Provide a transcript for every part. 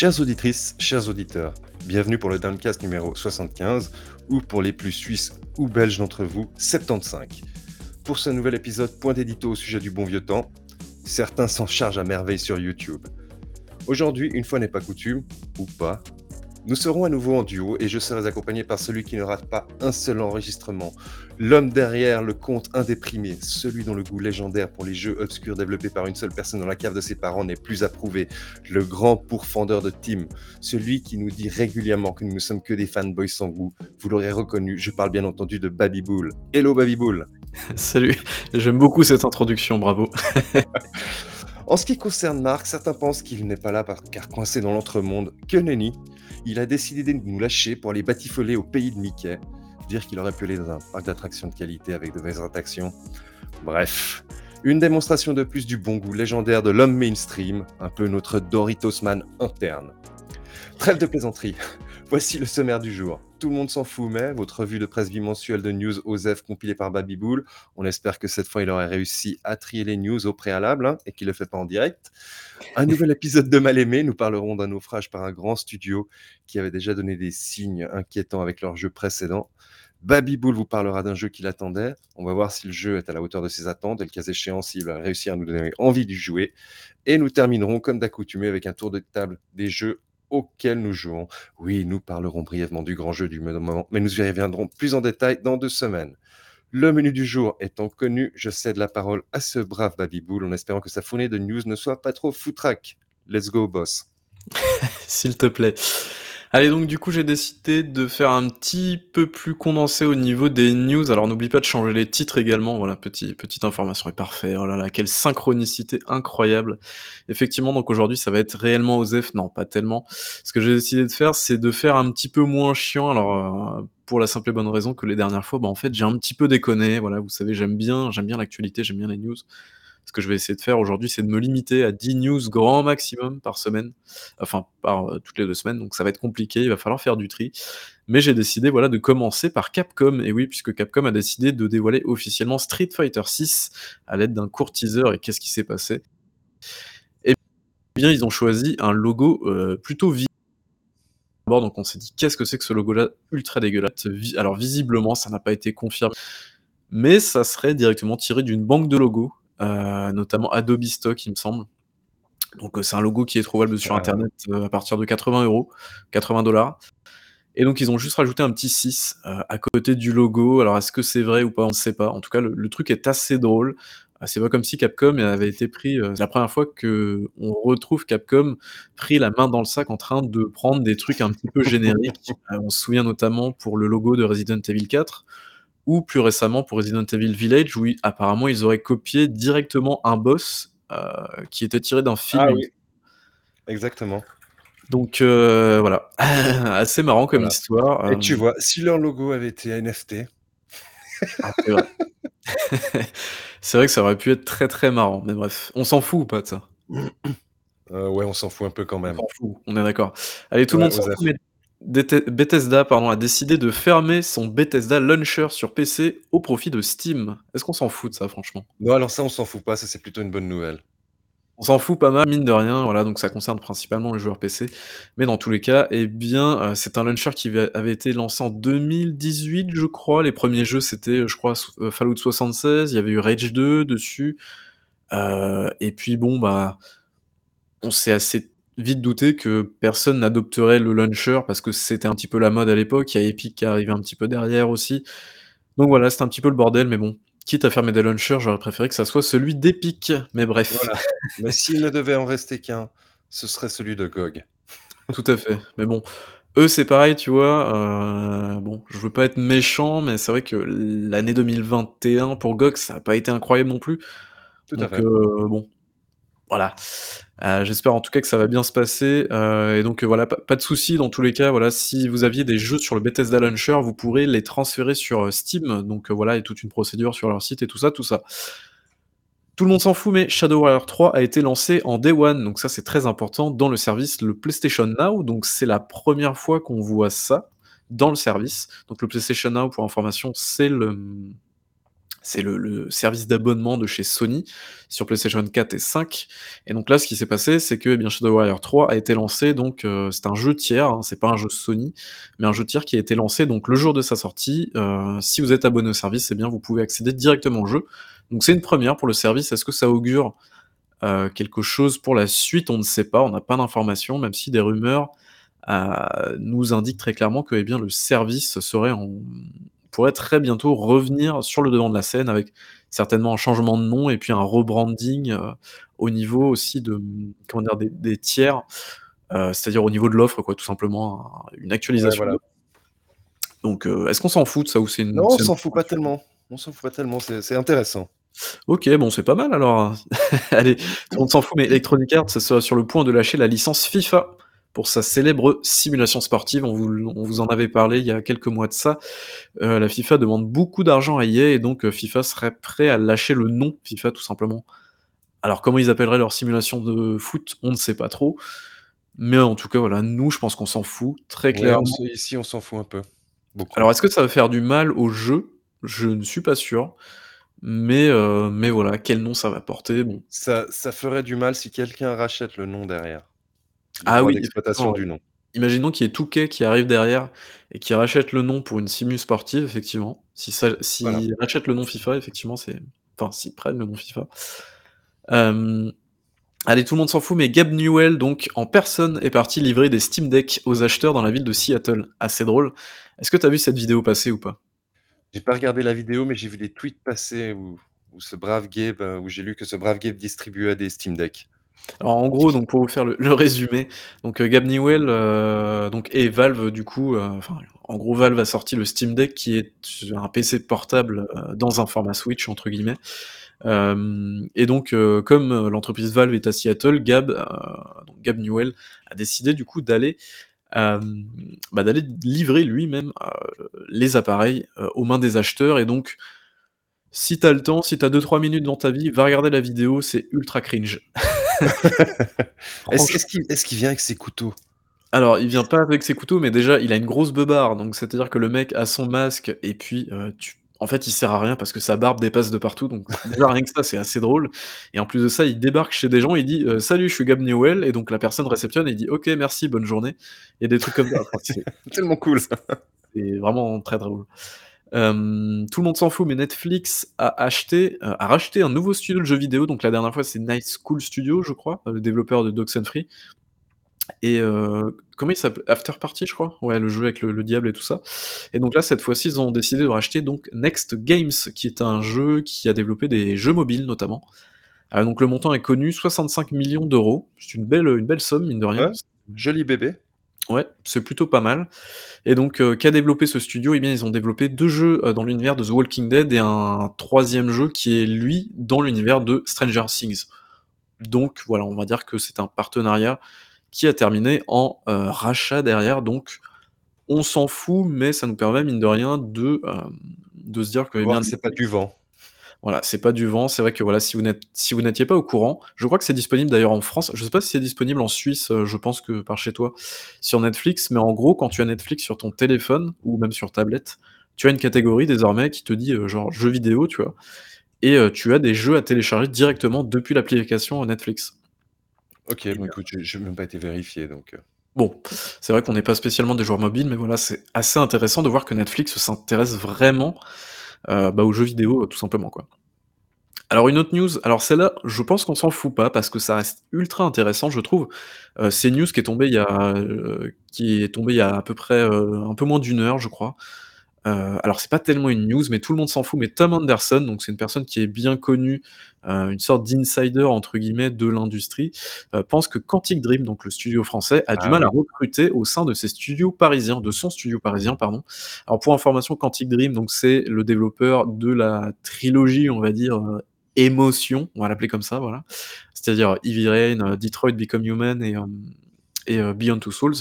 Chères auditrices, chers auditeurs, bienvenue pour le Downcast numéro 75, ou pour les plus suisses ou belges d'entre vous, 75. Pour ce nouvel épisode, point d'édito au sujet du bon vieux temps, certains s'en chargent à merveille sur YouTube. Aujourd'hui, une fois n'est pas coutume, ou pas, nous serons à nouveau en duo et je serai accompagné par celui qui ne rate pas un seul enregistrement, l'homme derrière le conte indéprimé, celui dont le goût légendaire pour les jeux obscurs développés par une seule personne dans la cave de ses parents n'est plus approuvé, le grand pourfendeur de Tim, celui qui nous dit régulièrement que nous ne sommes que des fanboys sans goût. Vous l'aurez reconnu, je parle bien entendu de Baby Bull. Hello Baby Bull Salut, j'aime beaucoup cette introduction, bravo. en ce qui concerne Marc, certains pensent qu'il n'est pas là car coincé dans l'entremonde. Que nenni il a décidé de nous lâcher pour aller batifoler au pays de Mickey. Dire qu'il aurait pu aller dans un parc d'attractions de qualité avec de vraies attractions. Bref, une démonstration de plus du bon goût légendaire de l'homme mainstream, un peu notre Doritosman interne. Trêve de plaisanterie. Voici le sommaire du jour. Tout le monde s'en fout, mais votre revue de presse bimensuelle de news OZEF compilée par Babybull. On espère que cette fois il aurait réussi à trier les news au préalable hein, et qu'il ne le fait pas en direct. Un nouvel épisode de Mal aimé. Nous parlerons d'un naufrage par un grand studio qui avait déjà donné des signes inquiétants avec leur jeu précédent. Babybull vous parlera d'un jeu qu'il attendait. On va voir si le jeu est à la hauteur de ses attentes et le cas échéant s'il va réussir à nous donner envie de jouer. Et nous terminerons comme d'accoutumé avec un tour de table des jeux auquel nous jouons. Oui, nous parlerons brièvement du grand jeu du moment, mais nous y reviendrons plus en détail dans deux semaines. Le menu du jour étant connu, je cède la parole à ce brave Babybull en espérant que sa fournée de news ne soit pas trop foutraque. Let's go, boss. S'il te plaît. Allez, donc du coup, j'ai décidé de faire un petit peu plus condensé au niveau des news. Alors n'oublie pas de changer les titres également. Voilà, petit, petite information est parfait. Oh là là, quelle synchronicité incroyable. Effectivement, donc aujourd'hui, ça va être réellement OZEF. Non, pas tellement. Ce que j'ai décidé de faire, c'est de faire un petit peu moins chiant. Alors, euh, pour la simple et bonne raison que les dernières fois, bah, en fait, j'ai un petit peu déconné. Voilà, vous savez, j'aime bien, j'aime bien l'actualité, j'aime bien les news. Ce que je vais essayer de faire aujourd'hui, c'est de me limiter à 10 news grand maximum par semaine, enfin par euh, toutes les deux semaines, donc ça va être compliqué, il va falloir faire du tri. Mais j'ai décidé voilà, de commencer par Capcom, et oui, puisque Capcom a décidé de dévoiler officiellement Street Fighter 6 à l'aide d'un court teaser, et qu'est-ce qui s'est passé? Eh bien, ils ont choisi un logo euh, plutôt visible. Donc on s'est dit, qu'est-ce que c'est que ce logo-là? Ultra dégueulasse. Alors visiblement, ça n'a pas été confirmé, mais ça serait directement tiré d'une banque de logos notamment Adobe Stock, il me semble. Donc euh, c'est un logo qui est trouvable sur internet euh, à partir de 80 euros, 80 dollars. Et donc ils ont juste rajouté un petit 6 à côté du logo. Alors est-ce que c'est vrai ou pas? On ne sait pas. En tout cas, le, truc est assez drôle. C'est pas comme si Capcom avait été pris. c'est la première fois que on retrouve Capcom pris la main dans le sac en train de prendre des trucs un petit peu génériques. on se souvient notamment pour le logo de Resident Evil 4 ou plus récemment pour Resident Evil Village, où apparemment ils auraient copié directement un boss euh, qui était tiré d'un film. Ah oui. Exactement. Donc euh, voilà, assez marrant comme histoire. Et tu euh. vois, si leur logo avait été NFT. Ah, c'est vrai. que ça aurait pu être très très marrant, mais bref, on s'en fout ou pas de ça? Ouais, on s'en fout un peu quand même. On s'en fout, on est d'accord. Allez, tout le monde s'en fout, Bethesda pardon, a décidé de fermer son Bethesda Launcher sur PC au profit de Steam. Est-ce qu'on s'en fout de ça, franchement? Non, alors ça, on s'en fout pas, ça c'est plutôt une bonne nouvelle. On s'en fout pas mal, mine de rien, voilà, donc ça concerne principalement les joueurs PC. Mais dans tous les cas, eh bien, euh, c'est un launcher qui avait été lancé en 2018, je crois. Les premiers jeux, c'était, je crois, euh, Fallout 76, il y avait eu Rage 2 dessus. Euh, et puis bon, bah, on s'est assez vite douté que personne n'adopterait le launcher parce que c'était un petit peu la mode à l'époque. Il y a Epic qui arrivait un petit peu derrière aussi. Donc voilà, c'est un petit peu le bordel, mais bon. Quitte à fermer des launchers, j'aurais préféré que ça soit celui d'Epic. Mais bref. mais s'il ne devait en rester qu'un, ce serait celui de GOG. Tout à fait. Mais bon, eux, c'est pareil, tu vois. Euh, bon, je veux pas être méchant, mais c'est vrai que l'année 2021 pour GOG, ça n'a pas été incroyable non plus. Tout à fait. Euh, bon, voilà. Euh, j'espère en tout cas que ça va bien se passer. Euh, et donc euh, voilà, pas, de souci dans tous les cas. Voilà, si vous aviez des jeux sur le Bethesda Launcher, vous pourrez les transférer sur Steam. Donc voilà, a toute une procédure sur leur site et tout ça, tout ça. Tout le monde s'en fout, mais Shadow Warrior 3 a été lancé en Day One, donc ça c'est très important dans le service, le PlayStation Now. Donc c'est la première fois qu'on voit ça dans le service. Donc le PlayStation Now, pour information, c'est le C'est le, service d'abonnement de chez Sony sur PlayStation 4 et 5. Et donc là, ce qui s'est passé, c'est que eh bien, Shadow Warrior 3 a été lancé. Donc euh, c'est un jeu tiers, hein, c'est pas un jeu Sony, mais un jeu tiers qui a été lancé donc le jour de sa sortie. Euh, si vous êtes abonné au service, eh bien vous pouvez accéder directement au jeu. Donc c'est une première pour le service. Est-ce que ça augure euh, quelque chose pour la suite? On ne sait pas. On n'a pas d'informations, même si des rumeurs nous indiquent très clairement que eh bien le service serait en pourrait très bientôt revenir sur le devant de la scène avec certainement un changement de nom et puis un rebranding euh, au niveau aussi de comment dire des, des tiers, euh, c'est-à-dire au niveau de l'offre quoi, tout simplement un- une actualisation. Ouais, voilà. Donc euh, est-ce qu'on s'en fout de ça ou c'est une Non, on s'en fout pas tellement. On s'en fout pas tellement, c'est intéressant. Ok, bon, c'est pas mal alors. Allez, tout le monde s'en fout, mais Electronic Arts sera sur le point de lâcher la licence FIFA pour sa célèbre simulation sportive. On vous, on vous en avait parlé il y a quelques mois de ça. Euh, la FIFA demande beaucoup d'argent à EA et donc euh, FIFA serait prêt à lâcher le nom FIFA tout simplement. Alors comment ils appelleraient leur simulation de foot, on ne sait pas trop. Mais en tout cas, voilà, nous, je pense qu'on s'en fout très clairement. ici, on s'en fout un peu. Beaucoup. Alors, est-ce que ça va faire du mal au jeu? Je ne suis pas sûr. Mais, euh, mais voilà, quel nom ça va porter? Bon. Ça, ça ferait du mal si quelqu'un rachète le nom derrière. Ah oui, du nom. Imaginons qu'il y ait Touquet qui arrive derrière et qui rachète le nom pour une simu sportive, effectivement. Si ça, s'ils Voilà. rachètent le nom FIFA, effectivement, c'est. Enfin, s'ils prennent le nom FIFA. Euh, Allez, tout le monde s'en fout, mais Gab Newell, donc en personne, est parti livrer des Steam Deck aux acheteurs dans la ville de Seattle. Assez drôle. Est-ce que tu as vu cette vidéo passer ou pas? J'ai pas regardé la vidéo, mais j'ai vu des tweets passer où, où ce brave Gabe, euh, où j'ai lu que ce brave Gabe distribuait des Steam Deck. Alors en gros, donc pour vous faire le, résumé, donc euh, Gab Newell euh, donc et Valve du coup, euh, en gros Valve a sorti le Steam Deck qui est un PC portable dans un format Switch entre guillemets. Et donc comme l'entreprise Valve est à Seattle, Gab, Gab Newell a décidé du coup d'aller bah, d'aller livrer lui-même les appareils aux mains des acheteurs et donc si t'as le temps, si t'as 2-3 minutes dans ta vie, va regarder la vidéo, c'est ultra cringe. Est-ce qu'il vient avec ses couteaux? Alors, il vient pas avec ses couteaux, mais déjà, il a une grosse beubare, donc c'est-à-dire que le mec a son masque et puis euh, tu... en fait, il sert à rien parce que sa barbe dépasse de partout, donc déjà rien que ça, c'est assez drôle. Et en plus de ça, il débarque chez des gens, il dit euh, Salut, je suis Gab Newell, et donc la personne réceptionne et il dit Ok, merci, bonne journée. Et des trucs comme ça. C'est Tellement cool. c'est vraiment très drôle. Euh, tout le monde s'en fout, mais Netflix a acheté, euh, a racheté un nouveau studio de jeux vidéo. Donc la dernière fois, c'est Night School Studio, je crois, euh, le développeur de Dogs and Free. Et comment il s'appelle? After Party, je crois. Ouais, le jeu avec le, le diable et tout ça. Et donc là, cette fois-ci, ils ont décidé de racheter donc Next Games, qui est un jeu qui a développé des jeux mobiles notamment. Donc le montant est connu, 65 millions d'euros. C'est une belle, une belle somme, mine de rien. Ouais. Joli bébé. Ouais, c'est plutôt pas mal. Et donc, euh, qu'a développé ce studio? Eh bien, ils ont développé deux jeux euh, dans l'univers de The Walking Dead et un troisième jeu qui est, lui, dans l'univers de Stranger Things. Donc, voilà, on va dire que c'est un partenariat qui a terminé en euh, rachat derrière. Donc, on s'en fout, mais ça nous permet, mine de rien, de, de se dire que... eh bien, c'est pas du vent. Voilà, c'est pas du vent. C'est vrai que voilà, si vous n'êtes, si vous n'étiez pas au courant, je crois que c'est disponible d'ailleurs en France. Je sais pas si c'est disponible en Suisse. euh, Je pense que par chez toi sur Netflix. Mais en gros, quand tu as Netflix sur ton téléphone ou même sur tablette, tu as une catégorie désormais qui te dit euh, genre jeux vidéo, tu vois, et euh, tu as des jeux à télécharger directement depuis l'application Netflix. Ok, bon, écoute, j'ai- j'ai même pas été vérifié, donc... Bon, c'est vrai qu'on n'est pas spécialement des joueurs mobiles, mais voilà, c'est assez intéressant de voir que Netflix s'intéresse vraiment bah, aux jeux vidéo, euh, tout simplement, quoi. Alors une autre news, alors celle-là, je pense qu'on s'en fout pas parce que ça reste ultra intéressant, je trouve. Euh, c'est une news qui est tombée il y a, euh, qui est tombée il y a à peu près euh, un peu moins d'une heure, je crois. Euh, alors c'est pas tellement une news, mais tout le monde s'en fout. Mais Tom Anderson, donc c'est une personne qui est bien connue, euh, une sorte d'insider entre guillemets de l'industrie, euh, pense que Quantic Dream, donc le studio français, a du Ah mal à recruter au sein de ses studios parisiens, de son studio parisien, pardon. Alors pour information, Quantic Dream, donc c'est le développeur de la trilogie, on va dire émotion, on va l'appeler comme ça, voilà. C'est-à-dire Heavy Rain, Detroit Become Human et, et Beyond Two Souls.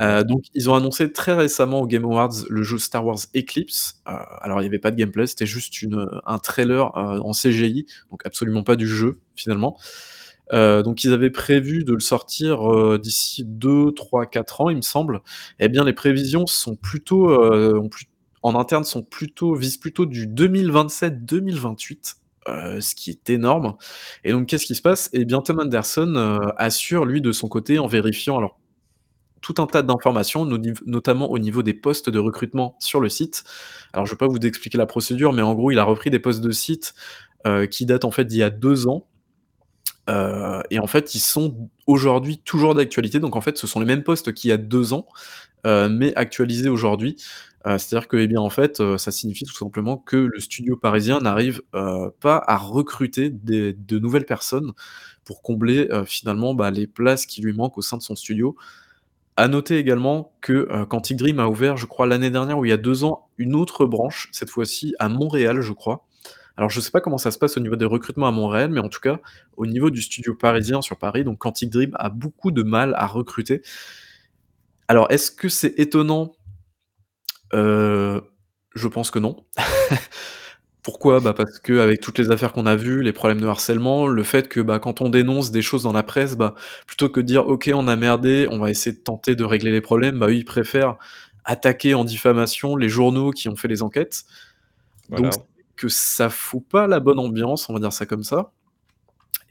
Euh, donc, ils ont annoncé très récemment au Game Awards le jeu Star Wars Eclipse. Euh, alors, il n'y avait pas de gameplay, c'était juste une, un trailer euh, en CGI, donc absolument pas du jeu finalement. Donc, ils avaient prévu de le sortir d'ici 2, 3, 4 ans, il me semble. Eh bien, les prévisions sont plutôt, ont, plus- en interne sont plutôt visent plutôt du 2027-2028, heu, ce qui est énorme et donc qu'est-ce qui se passe? Et bien Tom Henderson, heu, assure lui de son côté en vérifiant alors tout un tas d'informations, notamment au niveau des postes de recrutement sur le site. Alors je vais pas vous expliquer la procédure, mais en gros, il a repris des postes de site, heu, qui datent en fait d'il y a 2 ans, heu et en fait, ils sont aujourd'hui toujours d'actualité. Donc en fait, ce sont les mêmes postes qu'il y a 2 ans, heu, mais actualisés aujourd'hui. C'est-à-dire que, eh bien, en fait, ça signifie tout simplement que le studio parisien n'arrive, pas à recruter des de nouvelles personnes pour combler, finalement, bah, les places qui lui manquent au sein de son studio. À noter également que, heu, Quantic Dream a ouvert, je crois l'année dernière ou il y a 2 ans, une autre branche, cette fois-ci à Montréal, je crois. Alors je sais pas comment ça se passe au niveau des recrutements à Montréal, mais en tout cas, au niveau du studio parisien sur Paris, donc Quantic Dream a beaucoup de mal à recruter. Alors est-ce que c'est étonnant? Heu, je pense que non. Pourquoi? Bah, parce qu'avec toutes les affaires qu'on a vues, les problèmes de harcèlement, le fait que, bah, quand on dénonce des choses dans la presse, bah, plutôt que de dire: «OK, on a merdé, on va essayer de tenter de régler les problèmes», bah, eux, ils préfèrent attaquer en diffamation les journaux qui ont fait les enquêtes. Donc que ça fout pas la bonne ambiance, on va dire ça comme ça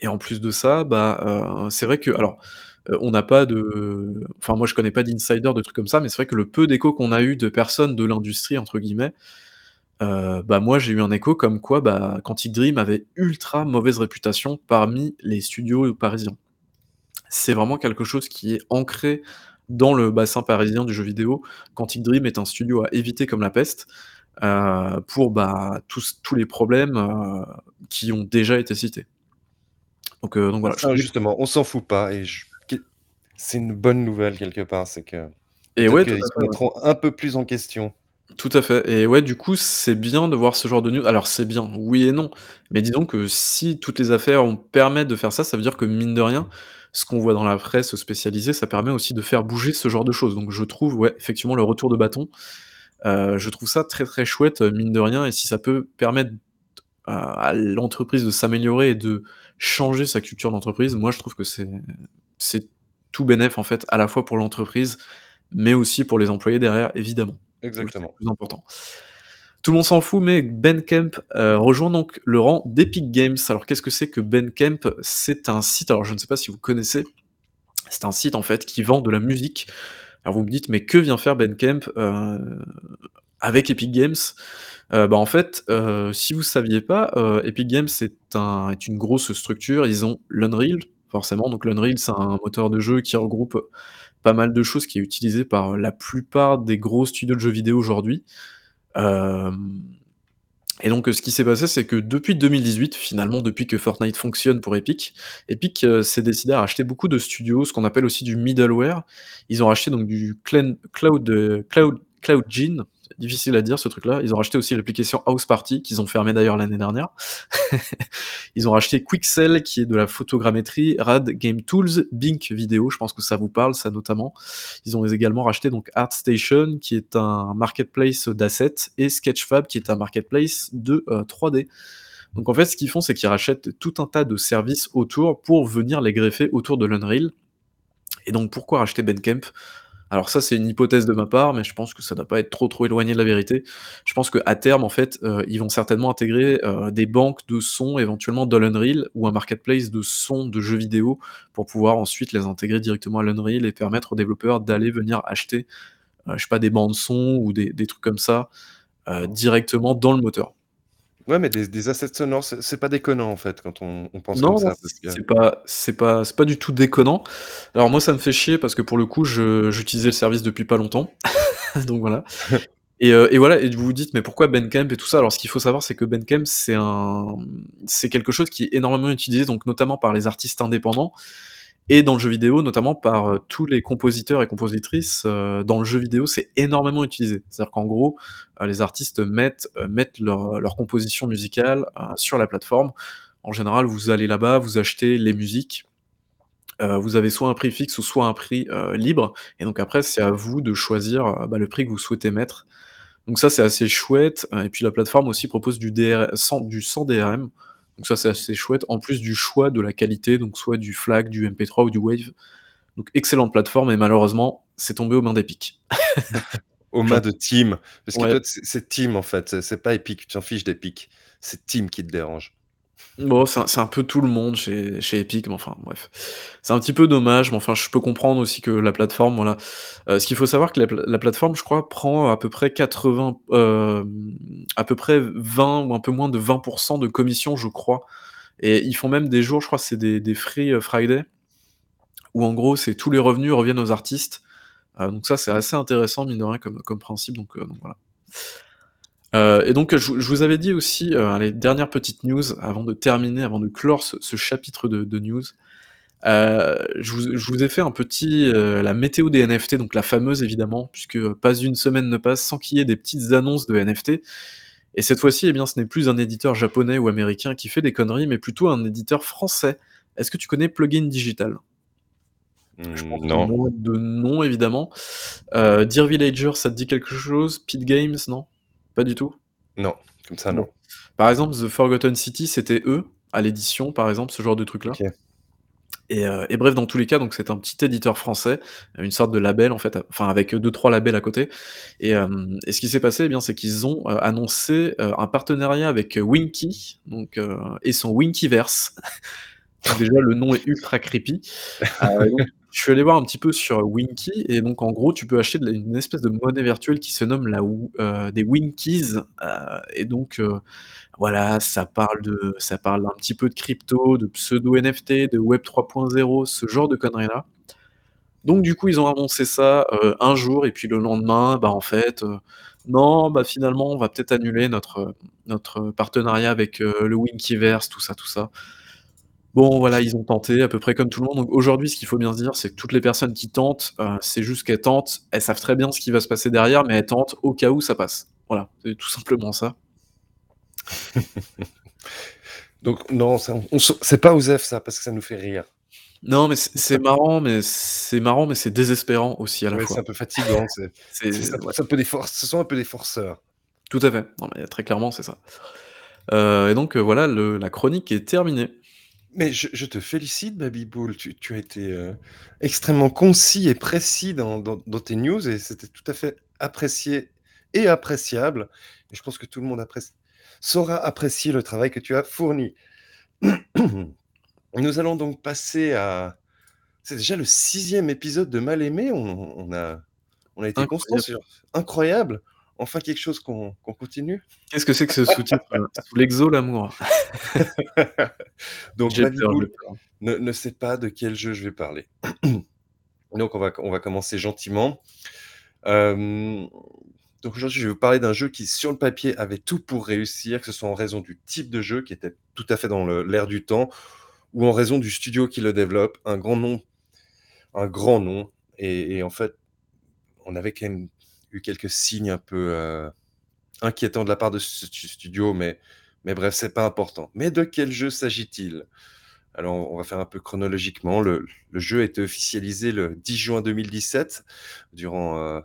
et en plus de ça, bah, heu, c'est vrai que alors, heu, on n'a pas de enfin moi je connais pas d'insider, de trucs comme ça, mais c'est vrai que le peu d'échos qu'on a eu de personnes de «l'industrie» entre guillemets, Heu, bah, moi, j'ai eu un écho comme quoi, bah, Quantic Dream avait ultra mauvaise réputation parmi les studios parisiens. C'est vraiment quelque chose qui est ancré dans le bassin parisien du jeu vidéo. Quantic Dream est un studio à éviter comme la peste, heu, pour, bah, tous tous les problèmes, heu, qui ont déjà été cités. Donc Ah voilà, que justement, on s'en fout pas et je c'est une bonne nouvelle quelque part, c'est que et ouais, qu'ils à se mettront un peu plus en question. Tout à fait et ouais, du coup, c'est bien de voir ce genre de news. Alors c'est bien, oui et non, mais disons que si toutes les affaires ont permettent de faire ça, ça veut dire que mine de rien, ce qu'on voit dans la presse spécialisée, ça permet aussi de faire bouger ce genre de choses. Donc je trouve, ouais, effectivement, le retour de bâton, heu, je trouve ça très, très chouette, heu, mine de rien et si ça peut permettre à l'entreprise de s'améliorer et de changer sa culture d'entreprise, moi je trouve que c'est c'est tout bénef, en fait, à la fois pour l'entreprise, mais aussi pour les employés derrière, évidemment. C'est Exactement. plus important. Tout le monde s'en fout, mais Ben heu, rejoint donc le rang d'Epic Games. Alors qu'est-ce que c'est que Ben Kemp? C'est un site, alors je ne sais pas si vous connaissez, c'est un site en fait qui vend de la musique. Alors vous me dites: «Mais que vient faire Ben heu, avec Epic Games?» heu, bah, en fait, heu, si vous saviez pas, heu, Epic Games est un est une grosse structure. Ils ont l'Unreal, forcément, donc l'Unreal, c'est un moteur de jeu qui regroupe pas mal de choses, qui est utilisé par la plupart des gros studios de jeux vidéo aujourd'hui. Hem et donc, heu, ce qui s'est passé, c'est que depuis 2018, finalement, depuis que Fortnite fonctionne pour Epic, Epic, s'est décidé à racheter beaucoup de studios, ce qu'on appelle aussi du middleware. Ils ont racheté donc du Cloud, Cloud CloudGen, c'est difficile à dire ce truc-là. Ils ont racheté aussi l'application House Party, qu'ils ont fermé d'ailleurs l'année dernière. Ils ont racheté Quixel, qui est de la photogrammétrie, Rad Game Tools, Bink Video, je pense que ça vous parle, ça notamment. Ils ont également racheté donc ArtStation, qui est un marketplace d'assets, et Sketchfab, qui est un marketplace de euh, 3D. Donc en fait, ce qu'ils font, c'est qu'ils rachètent tout un tas de services autour pour venir les greffer autour de l'Unreal. Et donc pourquoi racheter Bandcamp? Alors ça, c'est une hypothèse de ma part, mais je pense que ça doit pas être trop, trop éloigné de la vérité. Je pense qu'à terme, en fait, heu, ils vont certainement intégrer, heu, des banques de sons éventuellement dans l'Unreal ou un marketplace de sons de jeux vidéo pour pouvoir ensuite les intégrer directement à l'Unreal et permettre aux développeurs d'aller venir acheter, heu, je sais pas, des bandes son ou des trucs comme ça, heu, directement dans le moteur. Ouais, mais des des assets sonores, c'est c'est pas déconnant en fait quand on on pense comme Non, non, ça parce que c'est pas c'est pas c'est pas du tout déconnant. Alors moi, ça me fait chier parce que pour le coup, je j'utilisais le service depuis pas longtemps, donc voilà. Et heu et voilà et vous vous dites: «Mais pourquoi Bandcamp et tout ça?» alors ce qu'il faut savoir, c'est que Bandcamp, c'est un c'est quelque chose qui est énormément utilisé, donc notamment par les artistes indépendants et dans le jeu vidéo, notamment par, heu, tous les compositeurs et compositrices, heu, dans le jeu vidéo, c'est énormément utilisé. C'est-à-dire qu'en gros, heu, les artistes mettent, leur, composition musicale, sur la plateforme. En général, vous allez là-bas, vous achetez les musiques, vous avez soit un prix fixe ou soit un prix, libre. Et donc après, c'est à vous de choisir, bah, le prix que vous souhaitez mettre. Donc ça, c'est assez chouette, et puis la plateforme aussi propose du DR sans du sans DRM, donc ça, c'est assez chouette, en plus du choix de la qualité, donc soit du FLAC, du MP3 ou du WAV. Donc excellente plateforme et malheureusement, c'est tombé aux mains d'Epic. aux mains de Team. Parce que c'est Team en fait, c'est pas Epic, tu t'en fiches d'Epic. C'est Team qui te dérange. Bon, c'est un, peu tout le monde chez, chez Epic, mais enfin, bref. C'est un petit peu dommage, mais enfin, je peux comprendre aussi que la plateforme, voilà. Euh, ce qu'il faut savoir que la, plateforme, je crois, prend à peu près 80, euh, à peu près 20 ou un peu moins de 20% de commission, je crois. Et ils font même des jours, je crois, c'est des, des Free euh, Friday, où en gros, c'est tous les revenus reviennent aux artistes. donc ça, c'est assez intéressant, mine de rien, comme, comme principe, donc, donc voilà. Euh, et donc, je, vous avais dit aussi, euh, les dernières petites news, avant de terminer, avant de clore ce, chapitre de, news, euh, je, vous, ai fait un petit, la météo des NFT, donc la fameuse évidemment, puisque pas une semaine ne passe sans qu'il y ait des petites annonces de NFT. Et cette fois-ci, eh bien, ce n'est plus un éditeur japonais ou américain qui fait des conneries, mais plutôt un éditeur français. Est-ce que tu connais Plugin Digital? Je pense hmm, non. De nom, évidemment. Dear Villager, ça te dit quelque chose? Pit Games, non? Pas du tout? Non, comme ça, non. Par exemple, The Forgotten City, c'était eux, à l'édition, par exemple, ce genre de truc-là. Euh, et, bref, dans tous les cas, donc c'est un petit éditeur français, une sorte de label en fait, enfin avec deux trois labels à côté. Et, euh, ce qui s'est passé, eh bien, c'est qu'ils ont euh, annoncé un partenariat avec Winky, donc et son Winkyverse. Déjà, le nom est ultra creepy. Je suis allé voir un petit peu sur Winky et donc en gros tu peux acheter une espèce de monnaie virtuelle qui se nomme la euh, des Winkies euh, et donc euh, voilà ça parle de ça parle un petit peu de crypto, de pseudo NFT, de Web 3.0, ce genre de conneries là. Donc du coup ils ont annoncé ça un jour et puis le lendemain bah en fait non bah finalement on va peut-être annuler notre notre partenariat avec le Winkyverse tout ça tout ça. Bon, voilà, ils ont tenté à peu près comme tout le monde. Donc aujourd'hui, ce qu'il faut bien se dire, c'est que toutes les personnes qui tentent, euh, c'est juste qu'elles tentent, elles savent très bien ce qui va se passer derrière, mais elles tentent au cas où ça passe. Voilà, c'est tout simplement ça. Donc non, c'est pas Osef ça, parce que ça nous fait rire. Non, mais c'est marrant, mais c'est marrant, mais c'est désespérant aussi à la fois. C'est un peu fatigant. c'est un peu des ce sont un peu des forceurs. Tout à fait. Non, mais très clairement, c'est ça. Euh, et donc euh, voilà, la chronique est terminée. Mais je, te félicite, Baby Bull. Tu, as été euh, extrêmement concis et précis dans, tes news et c'était tout à fait apprécié et appréciable. Et je pense que tout le monde apprécie, saura apprécier le travail que tu as fourni. Nous allons donc passer à. C'est déjà le sixième épisode de Mal aimé. On, a, on a été constant sur. Incroyable enfin quelque chose qu'on continue. Qu'est-ce que c'est que ce sous-titre Sous l'exo, l'amour. Donc, ne, ne sait pas de quel jeu je vais parler. Donc, on va, on va commencer gentiment. Euh, donc, aujourd'hui, je vais vous parler d'un jeu qui, sur le papier, avait tout pour réussir, que ce soit en raison du type de jeu qui était tout à fait dans l'air du temps, ou en raison du studio qui le développe. Un grand nom. Un grand nom. Et, et en fait, on avait quand même quelques signes un peu euh, inquiétants de la part de ce studio, mais, mais bref, c'est pas important. Mais de quel jeu s'agit-il? Alors, on va faire un peu chronologiquement. Le, jeu a été officialisé le 10 juin 2017, durant euh,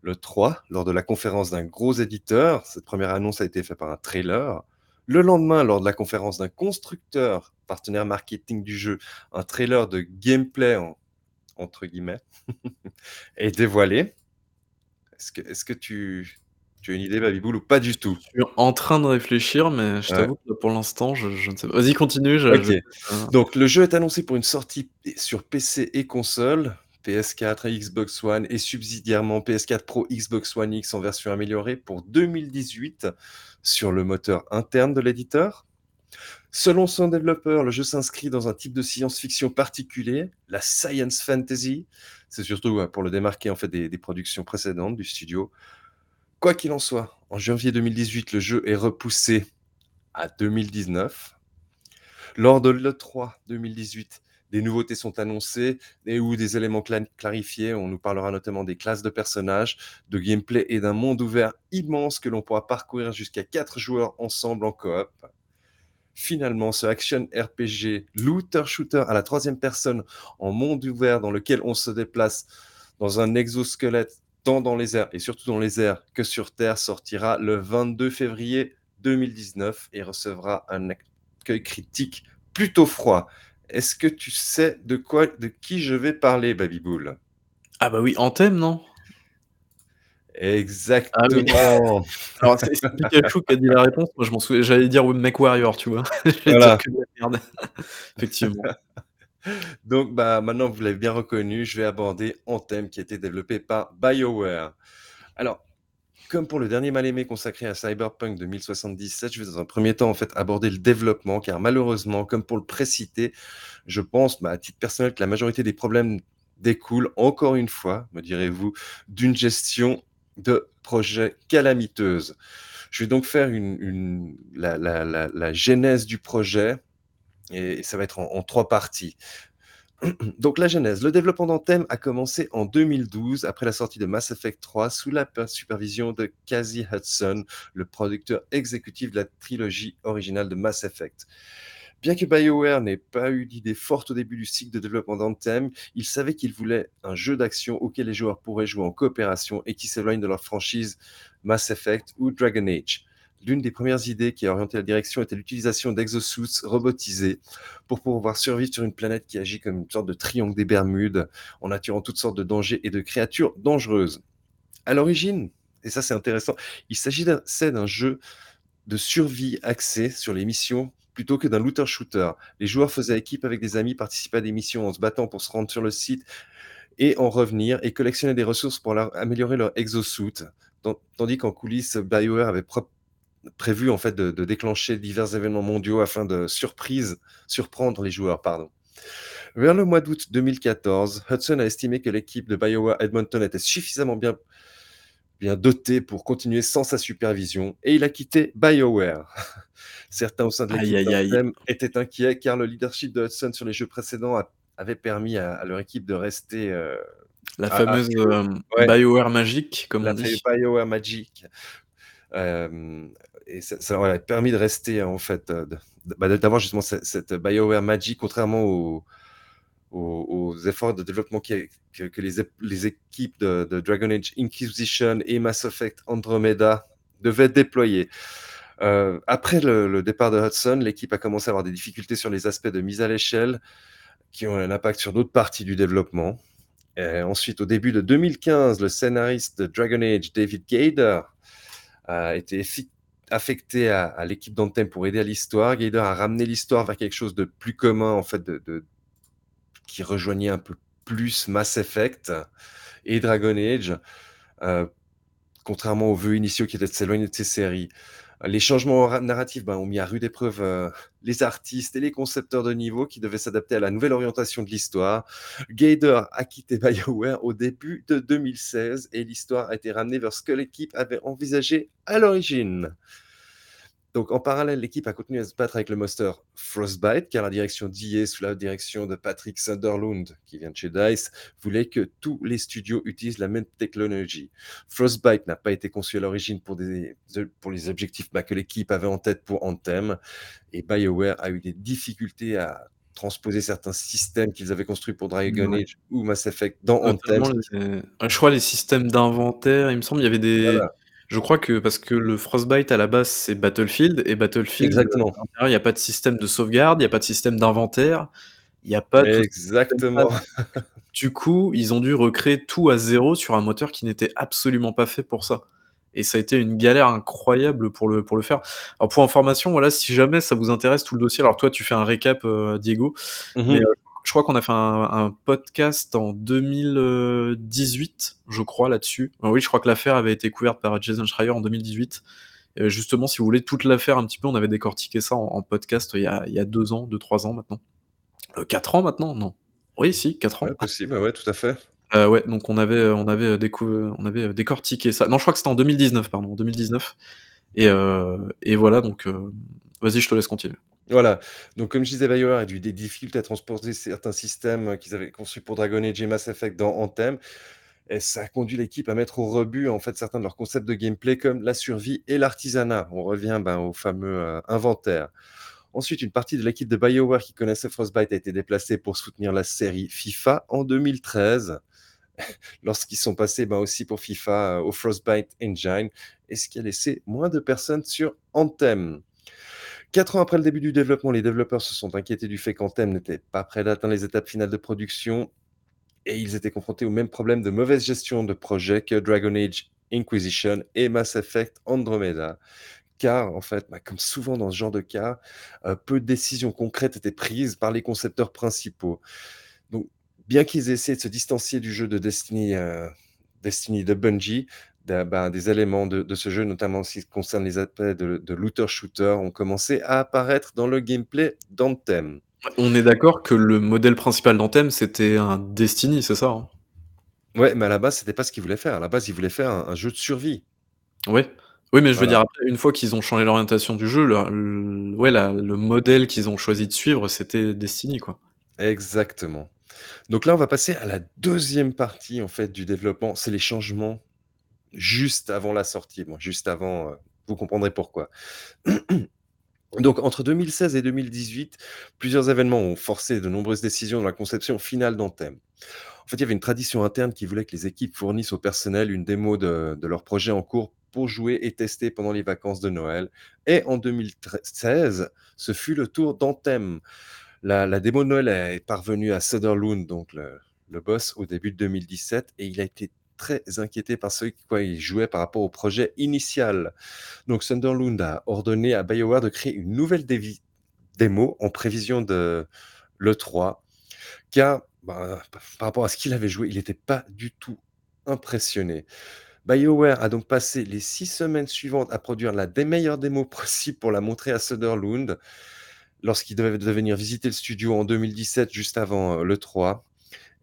le 3, lors de la conférence d'un gros éditeur. Cette première annonce a été faite par un trailer. Le lendemain, lors de la conférence d'un constructeur, partenaire marketing du jeu, un trailer de gameplay, entre guillemets, est dévoilé. Est-ce que, tu, tu as une idée, Babiboul, ou pas du tout? Je suis en train de réfléchir, mais je t'avoue que pour l'instant, je, ne sais pas. Vas-y, continue. Donc, le jeu est annoncé pour une sortie sur PC et console, PS4 et Xbox One, et subsidiairement PS4 Pro, Xbox One X en version améliorée pour 2018 sur le moteur interne de l'éditeur. Selon son développeur, le jeu s'inscrit dans un type de science-fiction particulier, la science fantasy. C'est surtout pour le démarquer en fait des, productions précédentes du studio. Quoi qu'il en soit, en janvier 2018, le jeu est repoussé à 2019. Lors de l'E3 2018, des nouveautés sont annoncées et ou des éléments clarifiés. On nous parlera notamment des classes de personnages, de gameplay et d'un monde ouvert immense que l'on pourra parcourir jusqu'à 4 joueurs ensemble en coop finalement ce action RPG looter-shooter à la troisième personne en monde ouvert dans lequel on se déplace dans un exosquelette tant dans les airs et surtout dans les airs que sur Terre sortira le 22 février 2019 et recevra un accueil critique plutôt froid. Est-ce que tu sais de quoi, de qui je vais parler, Babybull Ah bah oui, Anthem, non? Ah oui. Exactement. Alors c'est Pikachu qui a dit la réponse, moi je m'en souviens j'allais dire MechWarrior, tu vois? J'allais dire Voilà. que de la merde. Effectivement. Donc bah, maintenant vous l'avez bien reconnu, je vais aborder Anthem qui a été développé par BioWare. Alors, comme pour le dernier mal-aimé consacré à Cyberpunk 2077, je vais dans un premier temps en fait aborder le développement car malheureusement, comme pour le précité, je pense bah, à titre personnel que la majorité des problèmes découlent encore une fois, me direz-vous, d'une gestion de projet calamiteuse. Je vais donc faire la, genèse du projet et ça va être en, trois parties. Donc la genèse, le développement d'Anthem a commencé en 2012 après la sortie de Mass Effect 3 sous la per- supervision de Casey Hudson, le producteur exécutif de la trilogie originale de Mass Effect. Bien que BioWare n'ait pas eu d'idée forte au début du cycle de développement d'Anthem, il savait qu'il voulait un jeu d'action auquel les joueurs pourraient jouer en coopération et qui s'éloigne de leur franchise Mass Effect ou Dragon Age. L'une des premières idées qui a orienté la direction était l'utilisation d'exosuits robotisés pour pouvoir survivre sur une planète qui agit comme une sorte de triangle des Bermudes en attirant toutes sortes de dangers et de créatures dangereuses. À l'origine, et ça c'est intéressant, il s'agissait d'un jeu de survie axé sur les missions plutôt que d'un looter-shooter. Les joueurs faisaient équipe avec des amis, participaient à des missions en se battant pour se rendre sur le site et en revenir et collectionner des ressources pour améliorer leur exosuit. Tandis qu'en coulisses, BioWare avait prévu en fait de, de déclencher divers événements mondiaux afin de surprise, surprendre les joueurs. Pardon. Vers le mois d'août 2014, Hudson a estimé que l'équipe de BioWare Edmonton était suffisamment bien, bien dotée pour continuer sans sa supervision et il a quitté BioWare. Certains au sein de l'équipe étaient inquiets car le leadership de Hudson sur les jeux précédents a- avait permis à, à leur équipe de rester euh, La à- fameuse euh, Ouais. BioWare magique, comme on dit. BioWare Magic. Euh, et ça, ça leur a permis de rester en fait, euh, bah, d'avoir justement cette, cette BioWare Magic, contrairement aux, aux, efforts de développement que, les, équipes de, Dragon Age Inquisition et Mass Effect Andromeda devaient déployer. Euh, après le, départ de Hudson, l'équipe a commencé à avoir des difficultés sur les aspects de mise à l'échelle qui ont un impact sur d'autres parties du développement. Ensuite, au début de 2015, le scénariste de Dragon Age, David Gaider, a été affecté à, l'équipe d'Anthem pour aider à l'histoire. Gaider a ramené l'histoire vers quelque chose de plus commun, en fait, de- qui rejoignait un peu plus Mass Effect et Dragon Age, euh, contrairement aux vœux initiaux qui étaient de s'éloigner de ces séries. Les changements ra- narratifs ben, ont mis à rude épreuve euh, les artistes et les concepteurs de niveau qui devaient s'adapter à la nouvelle orientation de l'histoire. Gader a quitté BioWare au début de 2016 et l'histoire a été ramenée vers ce que l'équipe avait envisagé à l'origine. Donc en parallèle, l'équipe a continué à se battre avec le monster Frostbite, car la direction d'IA, sous la direction de Patrick Sunderland, qui vient de chez DICE, voulait que tous les studios utilisent la même technologie. Frostbite n'a pas été conçu à l'origine pour, des, pour les objectifs bah, que l'équipe avait en tête pour Anthem, et BioWare a eu des difficultés à transposer certains systèmes qu'ils avaient construits pour Dragon Ouais. Age ou Mass Effect dans Anthem. Les- ouais, je crois les systèmes d'inventaire, il me semble, il y avait des. Voilà. Je crois que parce que le Frostbite à la base c'est Battlefield et Battlefield, Exactement. l'intérieur, il n'y a pas de système de sauvegarde, il n'y a pas de système d'inventaire, il n'y a pas. ce Exactement. Du coup, ils ont dû recréer tout à zéro sur un moteur qui n'était absolument pas fait pour ça. Et ça a été une galère incroyable pour le, pour le faire. Alors pour information, voilà, si jamais ça vous intéresse tout le dossier, alors toi tu fais un récap, euh, Diego, Mhm. mais euh, je crois qu'on a fait un, un podcast en 2018, je crois, là-dessus. Alors oui, je crois que l'affaire avait été couverte par Jason Schreier en 2018. Euh, justement, si vous voulez toute l'affaire un petit peu, on avait décortiqué ça en, en podcast il y, a, il y a deux ans, deux, trois ans maintenant. Euh, quatre ans maintenant? Non. Oui, si, quatre ans. Ouais, possible, ouais, tout à fait. Euh, ouais, donc on avait, on avait, on avait décortiqué ça. Non, je crois que c'était en 2019, pardon, en 2019. Et, euh, et voilà, donc euh, vas-y, je te laisse continuer. Voilà. Donc, comme je disais, BioWare a eu des difficultés à transporter certains systèmes euh, qu'ils avaient conçus pour Dragon Age et Mass Effect dans Anthem. Et ça a conduit l'équipe à mettre au rebut en fait certains de leurs concepts de gameplay comme la survie et l'artisanat. On revient ben, au fameux euh, inventaire. Ensuite, une partie de l'équipe de BioWare qui connaissait Frostbite a été déplacée pour soutenir la série FIFA en 2013, lorsqu'ils sont passés ben, aussi pour FIFA euh, au Frostbite Engine, et ce qui a laissé moins de personnes sur Anthem? Quatre ans après le début du développement, les développeurs se sont inquiétés du fait qu'Anthem n'était pas prêt d'atteindre les étapes finales de production et ils étaient confrontés au même problème de mauvaise gestion de projet que Dragon Age Inquisition et Mass Effect Andromeda. Car, en fait, bah, comme souvent dans ce genre de cas, euh, peu de décisions concrètes étaient prises par les concepteurs principaux. Donc, bien qu'ils aient essayé de se distancier du jeu de Destiny, euh, Destiny de Bungie, bah, des éléments de, ce jeu, notamment en ce qui concerne les aspects de, looter-shooter, ont commencé à apparaître dans le gameplay d'Anthem. On est d'accord que le modèle principal d'Anthem, c'était un Destiny, c'est ça hein? Ouais, mais à la base, c'était pas ce qu'ils voulaient faire. À la base, ils voulaient faire un, jeu de survie. Oui. Oui, mais je veux dire, après, une fois qu'ils ont changé l'orientation du jeu, le, ouais, le modèle qu'ils ont choisi de suivre, c'était Destiny, quoi. Exactement. Donc là, on va passer à la deuxième partie, en fait, du développement. C'est les changements juste avant la sortie. Juste avant, euh, vous comprendrez pourquoi. Donc, entre 2016 et 2018, plusieurs événements ont forcé de nombreuses décisions dans la conception finale d'Anthem. En fait, il y avait une tradition interne qui voulait que les équipes fournissent au personnel une démo de, leur projet en cours pour jouer et tester pendant les vacances de Noël. Et en 2016, ce fut le tour d'Anthem. La, démo de Noël est parvenue à Sutherland, donc le, le boss, au début de 2017, et il a été très inquiété par ceux qui jouaient par rapport au projet initial. Donc Sunderland a ordonné à BioWare de créer une nouvelle démo en prévision de l'E3, car bah, par rapport à ce qu'il avait joué, il n'était pas du tout impressionné. BioWare a donc passé les six semaines suivantes à produire la des meilleure démo possible pour la montrer à Sutherland lorsqu'il devait venir visiter le studio en 2017, juste avant euh, l'E3.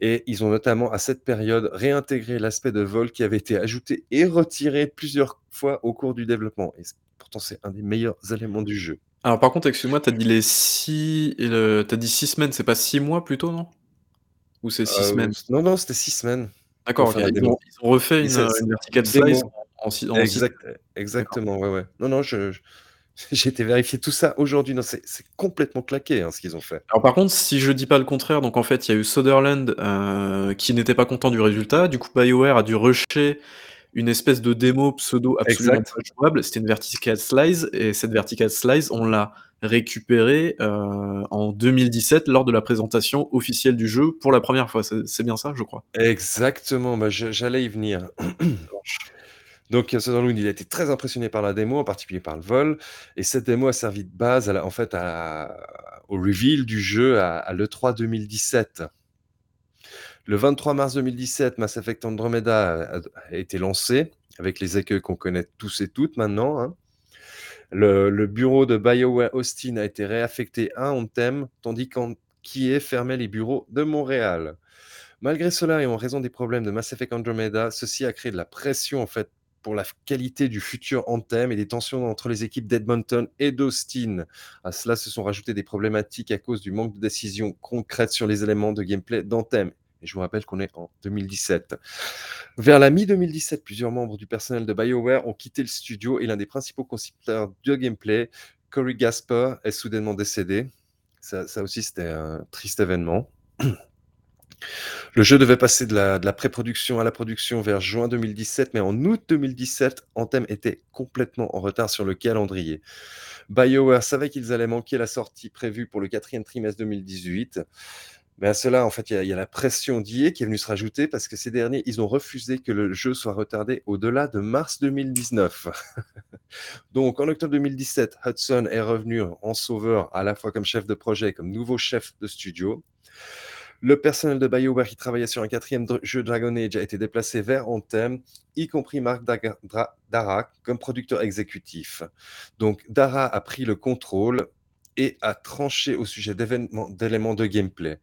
Et ils ont notamment, à cette période, réintégré l'aspect de vol qui avait été ajouté et retiré plusieurs fois au cours du développement. Et pourtant, c'est un des meilleurs éléments du jeu. Alors, par contre, excuse-moi, tu as dit les six, as dit six semaines, c'est pas six mois plutôt, non? Ou c'est six euh, semaines? Non, non, c'était six semaines. D'accord, ils, ont refait une, vertical slice en, en, Exactement, ouais, ouais. Non, non, je J'ai été vérifier tout ça aujourd'hui. Non, c'est complètement claqué hein, ce qu'ils ont fait. Alors par contre, si je dis pas le contraire, donc en fait, il y a eu Sutherland euh, qui n'était pas content du résultat. Du coup, BioWare a dû rusher une espèce de démo pseudo absolument jouable. C'était une vertical slice et cette vertical slice, on l'a récupérée euh, en 2017 lors de la présentation officielle du jeu pour la première fois. C'est bien ça, je crois. Exactement. Bah, j'allais y venir. Donc Sutherland, il a été très impressionné par la démo, en particulier par le vol. Et cette démo a servi de base, en fait, au reveal du jeu à, l'E3 2017. Le 23 mars 2017, Mass Effect Andromeda a, été lancé, avec les écueils qu'on connaît tous et toutes maintenant. Hein. Le, bureau de BioWare Austin a été réaffecté à Anthem, tandis qu'Anquier fermait les bureaux de Montréal. Malgré cela, et en raison des problèmes de Mass Effect Andromeda, ceci a créé de la pression en fait pour la qualité du futur Anthem et des tensions entre les équipes d'Edmonton et d'Austin. À cela se sont rajoutées des problématiques à cause du manque de décisions concrètes sur les éléments de gameplay d'Anthem. Je vous rappelle qu'on est en 2017. Vers la mi-2017, plusieurs membres du personnel de BioWare ont quitté le studio et l'un des principaux concepteurs de gameplay, Corey Gasper, est soudainement décédé. Ça aussi, c'était un triste événement. Le jeu devait passer de la, pré-production à la production vers juin 2017, mais en août 2017, Anthem était complètement en retard sur le calendrier. BioWare savait qu'ils allaient manquer la sortie prévue pour le quatrième trimestre 2018. Mais à cela, en fait, il y, a la pression d'IA qui est venue se rajouter parce que ces derniers, ils ont refusé que le jeu soit retardé au-delà de mars 2019. Donc, en octobre 2017, Hudson est revenu en sauveur à la fois comme chef de projet et comme nouveau chef de studio. Le personnel de BioWare qui travaillait sur un quatrième jeu Dragon Age a été déplacé vers Anthem, y compris Marc Dara comme producteur exécutif. Donc Dara a pris le contrôle et a tranché au sujet d'éléments de gameplay.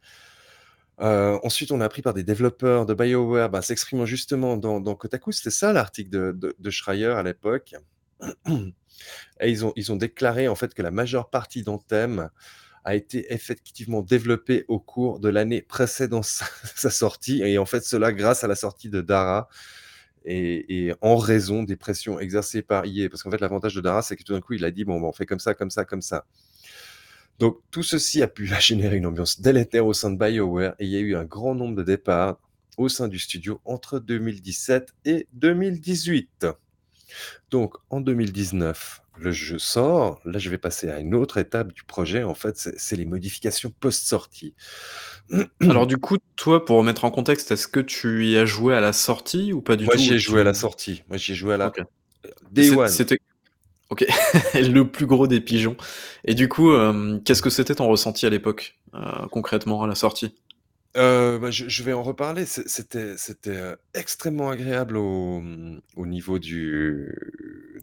Euh, ensuite, on a appris par des développeurs de BioWare bah, s'exprimant justement dans, Kotaku. C'était ça l'article de, Schreier à l'époque. Et ils ont, ils ont déclaré en fait que la majeure partie d'Anthem a été effectivement développé au cours de l'année précédant sa, sortie, et en fait cela grâce à la sortie de Dara, et, en raison des pressions exercées par IE. Parce qu'en fait l'avantage de Dara, c'est que tout d'un coup il a dit, bon, on fait comme ça, comme ça, comme ça. Donc tout ceci a pu générer une ambiance délétère au sein de BioWare, et il y a eu un grand nombre de départs au sein du studio entre 2017 et 2018. Donc en 2019, le jeu sort. Là, je vais passer à une autre étape du projet. En fait, c'est les modifications post-sortie. Alors du coup, toi, pour remettre en contexte, est-ce que tu y as joué à la sortie ou pas du Moi, tout? j'y Ou ai joué à la sortie. Moi, j'y ai joué à la OK. heu, Et day one. c'était OK, le plus gros des pigeons. Et du coup, hem, qu'est-ce que c'était ton ressenti à l'époque, heu, concrètement à la sortie? Heu, bah, je je vais en reparler. C'était extrêmement agréable au, au niveau du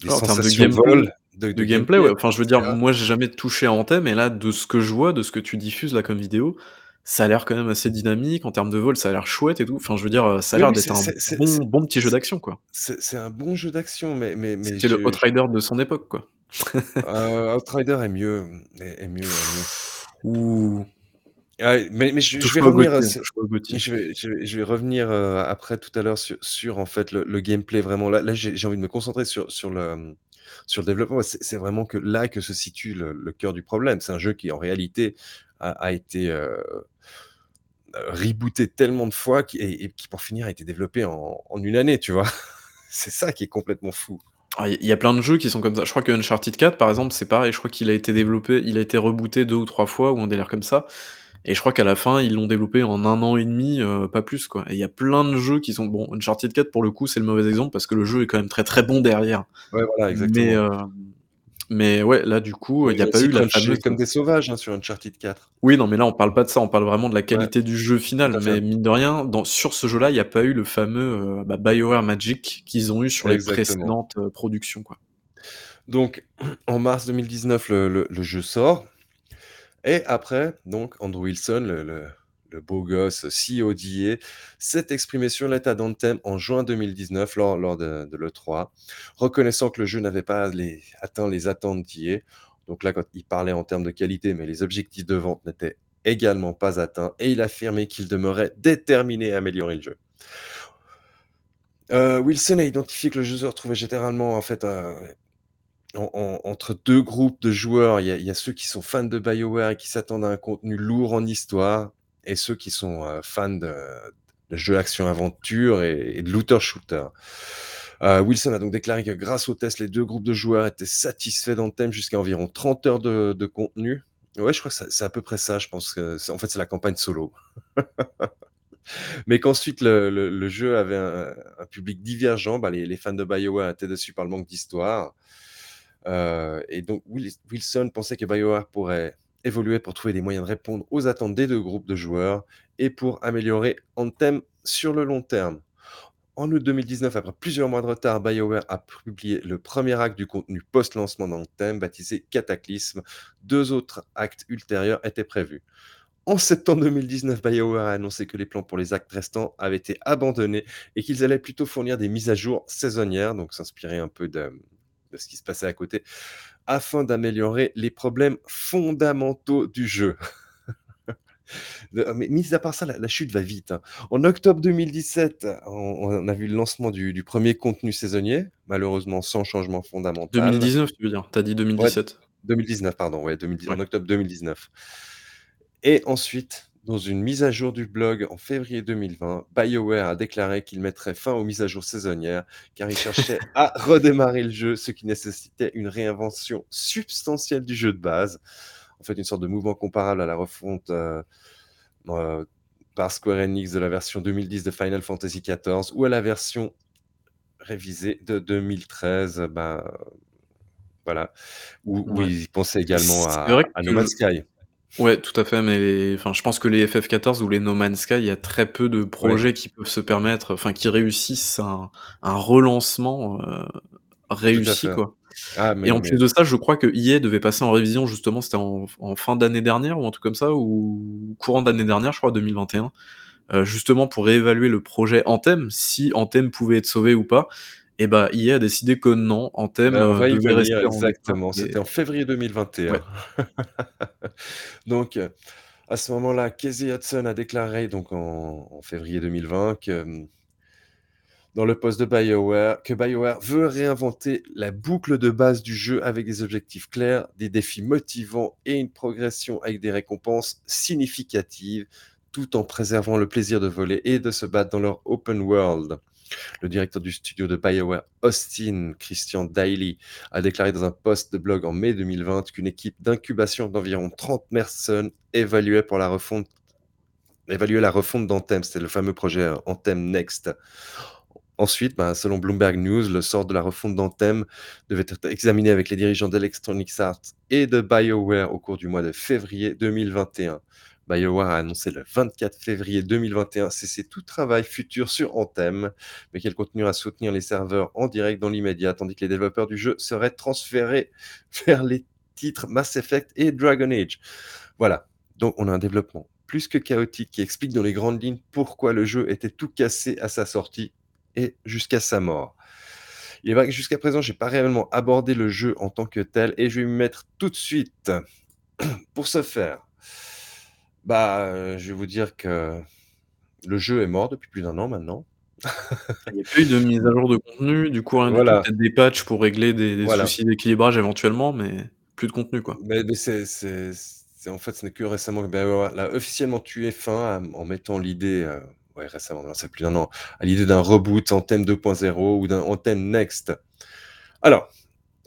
des de sensations gameplay vol, de de de gameplay, gameplay ouais, et enfin, je veux dire, moi, j'ai jamais touché à Anthem et là, de ce que je vois, de ce que tu diffuses là comme vidéo, ça a l'air quand même assez dynamique. En termes de vol, ça a l'air chouette et tout. Enfin, je veux dire, heu, ça a Oui, l'air d'être un bon petit jeu d'action, quoi. c'est un bon jeu d'action, mais mais mais C'était le Outrider de son époque, quoi. Heu, Outrider est mieux, est est mieux est mieux. Ouh! Oui, mais mais je vais revenir, je vais je vais je vais revenir, après tout à l'heure sur sur en fait le le gameplay vraiment. Là là, j'ai envie de me concentrer sur sur le, sur le développement. C'est vraiment que là que se situe le cœur du problème. C'est un jeu qui en réalité a été, heu, rebooté tellement de fois et qui pour finir a été développé en 1 année, tu vois? C'est ça qui est complètement fou. Ah, il y a plein de jeux qui sont comme ça. Je crois que Uncharted 4, par exemple, c'est pareil. Je crois qu'il a été développé il a été rebooté 2 ou 3 fois ou un délire comme ça et je crois qu'à la fin, ils l'ont développé en 1 an et demi, heu, pas plus, quoi et il y a plein de jeux qui sont bon, Uncharted 4 pour le coup, c'est le mauvais exemple parce que le jeu est quand même très, très bon derrière. Ouais, voilà, Mais, exactement. hem, mais ouais, là, du coup, Mais il y ils a pas eu la fameuse comme des sauvages, hein, sur Uncharted 4. Oui, non, mais là, on parle pas de ça, on parle vraiment de la Ouais. qualité du jeu final, fait. mais mine de rien, dans sur ce jeu-là, il y a pas eu le fameux, heu, bah, BioWare Magic qu'ils ont eu sur les précédentes, heu, productions, quoi. Donc en mars 2019, le le le jeu sort et après, donc Andrew Wilson, le beau gosse CEO d'EA, s'est exprimé sur l'état d'Anthem en juin 2019 lors lors de de l'E3, reconnaissant que le jeu n'avait pas atteint les attentes d'EA. Donc là, quand il parlait en termes de qualité, mais les objectifs de vente n'étaient également pas atteints et il affirmait qu'il demeurait déterminé à améliorer le jeu. Heu, Wilson a identifié que le jeu se retrouvait généralement en fait, en en entre 2 groupes de joueurs. Il y a ceux qui sont fans de BioWare et qui s'attendent à un contenu lourd en histoire et ceux qui sont, heu, fans de jeux action-aventure et de looter shooter. Heu, Wilson a donc déclaré que grâce aux tests, les 2 groupes de joueurs étaient satisfaits d'Anthem jusqu'à environ 30 heures de contenu. Ouais, je crois que c'est à peu près ça, je pense que en fait, c'est la campagne solo. Mais qu'ensuite le le le jeu avait un public divergent, bah, les les fans de BioWare étaient déçus par le manque d'histoire. Heu et donc Wil Wilson pensait que BioWare pourrait évoluer pour trouver des moyens de répondre aux attentes des 2 groupes de joueurs et pour améliorer Anthem sur le long terme. En août 2019, après plusieurs mois de retard, BioWare a publié le 1er acte du contenu post-lancement d'Anthem baptisé Cataclysme. 2 autres actes ultérieurs étaient prévus. En septembre 2019, BioWare a annoncé que les plans pour les actes restants avaient été abandonnés et qu'ils allaient plutôt fournir des mises à jour saisonnières, donc s'inspirer un peu de, de ce qui se passait à côté, afin d'améliorer les problèmes fondamentaux du jeu. Mais mis à part ça, la la chute va vite, hein. En octobre 2017, on on a vu le lancement du du 1er contenu saisonnier, malheureusement sans changement fondamental. 2019, tu veux dire? Tu as dit Ouais, 2017. 2019, pardon, ouais, 2010 en Ouais. octobre 2019. Et ensuite, dans une mise à jour du blog en février 2020, BioWare a déclaré qu'il mettrait fin aux mises à jour saisonnières, car il cherchait à redémarrer le jeu, ce qui nécessitait une réinvention substantielle du jeu de base. En fait, une sorte de mouvement comparable à la refonte, heu heu, par Square Enix de la version 2010 de Final Fantasy XIV ou à la version révisée de 2013, bah, voilà, où où Ouais. ils pensaient également à à No Man's Sky. Ouais, tout à fait, mais enfin, je pense que les FF14 ou les No Man's Sky, il y a très peu de Ouais. projets qui peuvent se permettre, enfin, qui réussissent un un relancement, Tout à réussi, fait. quoi Ah et mais en plus mais de ça, je crois que EA devait passer en révision justement, c'était en fin d'année dernière ou un truc comme ça ou courant d'année dernière, je crois, 2021, heu, justement pour réévaluer le projet Anthem, si Anthem pouvait être sauvé ou pas et bah, EA a décidé que non, venir rester en l'état exactement, et c'était en février 2021. ouais. Donc heu, à ce moment-là, Casey Hudson a déclaré donc en en février 2020 que, mmh dans le poste de BioWare, que BioWare veut réinventer la boucle de base du jeu avec des objectifs clairs, des défis motivants et une progression avec des récompenses significatives, tout en préservant le plaisir de voler et de se battre dans leur open world. Le directeur du studio de BioWare, Austin Christian Daly, a déclaré dans un post de blog en mai 2020 qu'une équipe d'incubation d'environ 30 personnes évaluait la refonte évaluer la d'Anthem, c'était le fameux projet euh, Anthem Next. Ensuite, ben, selon Bloomberg News, le sort de la refonte d'Anthem devait être examiné avec les dirigeants d'Electronic Arts et de BioWare au cours du mois de février 2021. BioWare a annoncé le 24 février 2021 cesser tout travail futur sur Anthem, mais qu'elle continuera à soutenir les serveurs en direct dans l'immédiat, tandis que les développeurs du jeu seraient transférés vers les titres Mass Effect et Dragon Age. Voilà, donc on a un développement plus que chaotique qui explique dans les grandes lignes pourquoi le jeu était tout cassé à sa sortie et jusqu'à sa mort. Il est vrai que jusqu'à présent, j'ai pas réellement abordé le jeu en tant que tel et je vais me mettre tout de suite. Pour ce faire, bah, je vais vous dire que le jeu est mort depuis plus d'un an maintenant. Il n'y a plus de mise à jour de contenu, du coup, rien voilà. peut-être des patchs pour régler des, soucis d'équilibrage éventuellement, mais plus de contenu, quoi. Mais, mais c'est en fait, ce n'est que récemment que BioWare l'a officiellement tué fin en mettant l'idée, euh, ouais, récemment, non, c'est plus d'un an, à l'idée d'un reboot Anthem 2.0 ou d'un Anthem Next. Alors,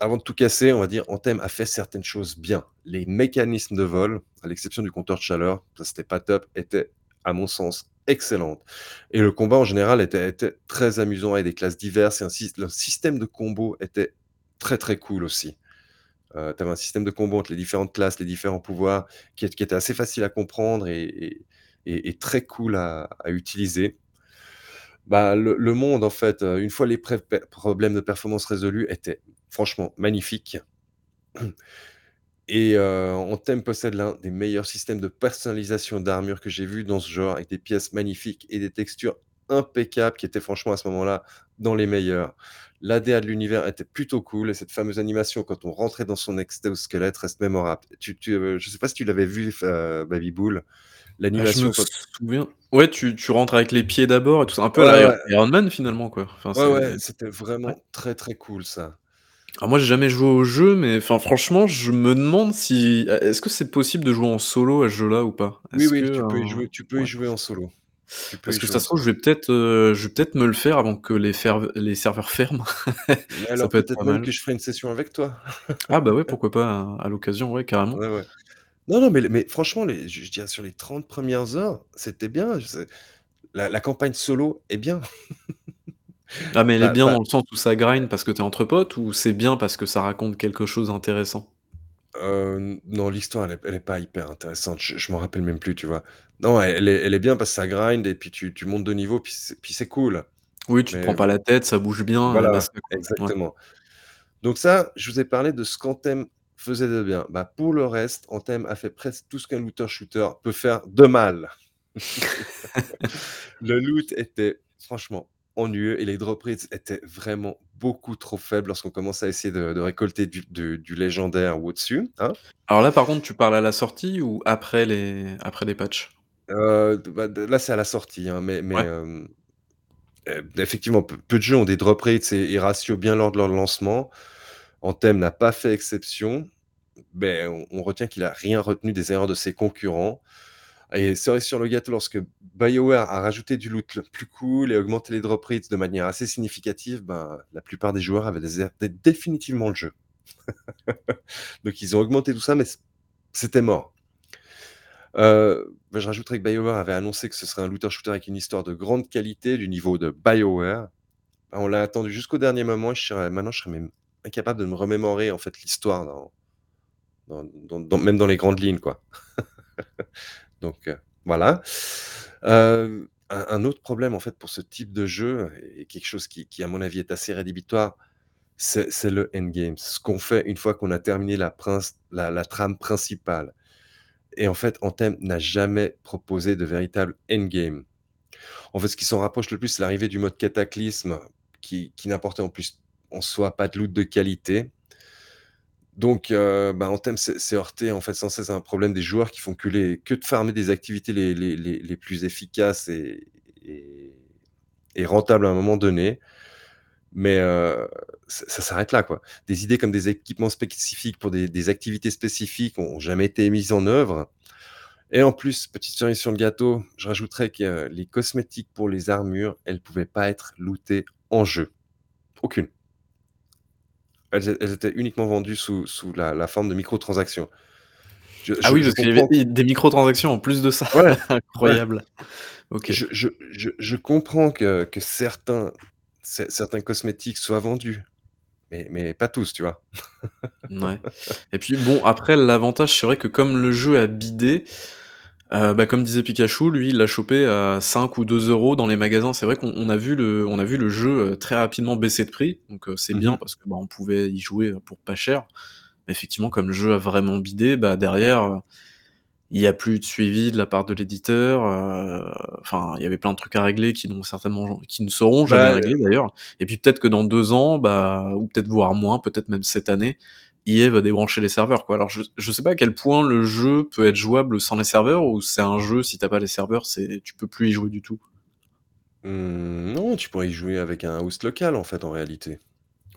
avant de tout casser, on va dire Anthem a fait certaines choses bien. Les mécanismes de vol, à l'exception du compteur de chaleur, ça c'était pas top, étaient, à mon sens, excellentes. Et le combat en général était, très amusant avec des classes diverses et un, le système de combo était très très cool aussi. Euh, tu avais un système de combo entre les différentes classes, les différents pouvoirs, qui, était assez facile à comprendre et, très cool à, utiliser. Bah, le, monde, en fait, euh, une fois les problèmes de performance résolus, était franchement magnifique. Et euh, Anthem possède l'un des meilleurs systèmes de personnalisation d'armure que j'ai vu dans ce genre, avec des pièces magnifiques et des textures impeccable, qui était franchement à ce moment-là dans les meilleurs. L'ADA de l'univers était plutôt cool et cette fameuse animation quand on rentrait dans son exosquelette reste mémorable. Tu, tu, euh, je sais pas si tu l'avais vu, euh, Baby Bull. L'animation. Ah, je me souviens. Ouais, tu, tu, rentres avec les pieds d'abord et tout ça. Un peu à la Iron Man finalement, quoi. Enfin, ouais, ouais, c'était vraiment très très cool ça. Alors moi, j'ai jamais joué au jeu, mais enfin, franchement, je me demande si. Est-ce que c'est possible de jouer en solo à ce jeu-là ou pas? Oui, oui, tu peux, y jouer, tu peux y jouer en solo. Parce que ça se trouve, je vais peut-être euh, je vais peut-être me le faire avant que les, les serveurs ferment. alors peut être même que je ferai une session avec toi. ah bah ouais, pourquoi pas, à, l'occasion, ouais, carrément. Non, non, mais, mais franchement, les, je, dirais sur les 30 premières heures, c'était bien. la, la, campagne solo est bien. Ah, mais elle est bien dans le sens où ça grind parce que t'es entre potes ou c'est bien parce que ça raconte quelque chose d'intéressant? Non, l'histoire, elle est pas hyper intéressante. Je je m'en rappelle même plus, tu vois? Non, elle est elle est bien parce que ça grind et puis tu tu montes de niveau, puis c'est puis c'est cool. Oui, tu te prends pas la tête, ça bouge bien, Voilà, exactement. Donc ça, je vous ai parlé de ce qu'Anthem faisait de bien. Bah, pour le reste, Anthem a fait presque tout ce qu'un looter shooter peut faire de mal. Le loot était franchement ennuyeux et les drop rates étaient vraiment beaucoup trop faibles lorsqu'on commence à essayer de, récolter du, légendaire ou au-dessus. Hein. Alors là, par contre, tu parles à la sortie ou après les, après les patchs? Euh, bah, Là, c'est à la sortie, hein, mais, mais euh, euh, effectivement, peu, de jeux ont des drop rates et, ratios bien lors de leur lancement. Anthem n'a pas fait exception, mais on, on retient qu'il n'a rien retenu des erreurs de ses concurrents. Et cerise sur le gâteau, lorsque BioWare a rajouté du loot plus cool et augmenté les drop rates de manière assez significative, ben, la plupart des joueurs avaient déserté définitivement le jeu. Donc ils ont augmenté tout ça, mais c'était mort. Euh, ben, je rajouterais que BioWare avait annoncé que ce serait un looter-shooter avec une histoire de grande qualité du niveau de BioWare. On l'a attendu jusqu'au dernier moment. je serais, maintenant, je serais même incapable de me remémorer en fait l'histoire, même dans les grandes lignes. quoi. Donc euh, voilà. Euh, un, autre problème en fait pour ce type de jeu, et quelque chose qui, à mon avis est assez rédhibitoire, c'est le endgame. Ce qu'on fait une fois qu'on a terminé la, trame principale. Et en fait, Anthem n'a jamais proposé de véritable endgame. En fait, ce qui s'en rapproche le plus, c'est l'arrivée du mode cataclysme, qui, qui n'apportait en plus en soi pas de loot de qualité, donc, euh, bah, Anthem s'est heurté en fait sans cesse à un problème des joueurs qui font que, de farmer des activités les, plus efficaces et, rentables à un moment donné. Mais euh, ça, s'arrête là. quoi. Des idées comme des équipements spécifiques pour des, activités spécifiques n'ont jamais été mises en œuvre. Et en plus, petite cerise sur le gâteau, je rajouterais que les cosmétiques pour les armures, elles pouvaient pas être lootées en jeu. Aucune. Elles, étaient uniquement vendues sous, sous la, la forme de microtransactions. ah oui, parce qu'il y avait des microtransactions en plus de ça. Ouais, Incroyable. Ok. Je, je, je, je, comprends que, que certains, certains cosmétiques soient vendus, mais, mais pas tous, tu vois. ouais. Et puis bon, après, l'avantage serait que comme le jeu a bidé, euh, bah, comme disait Pikachu, lui, il l'a chopé à 5 ou 2 euros dans les magasins. C'est vrai qu'on a vu le, on a vu le jeu euh, très rapidement baisser de prix, donc euh, c'est bien mmh parce que bah, on pouvait y jouer pour pas cher. Mais effectivement, comme le jeu a vraiment bidé, bah derrière, il y a plus de suivi de la part de l'éditeur. Enfin, il y avait plein de trucs à régler qui n'ont certainement, qui ne seront jamais bah, réglés d'ailleurs. Et puis peut-être que dans deux ans, bah, ou peut-être voire moins, peut-être même cette année, EA va débrancher les serveurs quoi. Alors je, je sais pas à quel point le jeu peut être jouable sans les serveurs ou c'est un jeu si t'as pas les serveurs c'est tu peux plus y jouer du tout? Mmh, non, tu pourrais y jouer avec un host local en fait en réalité.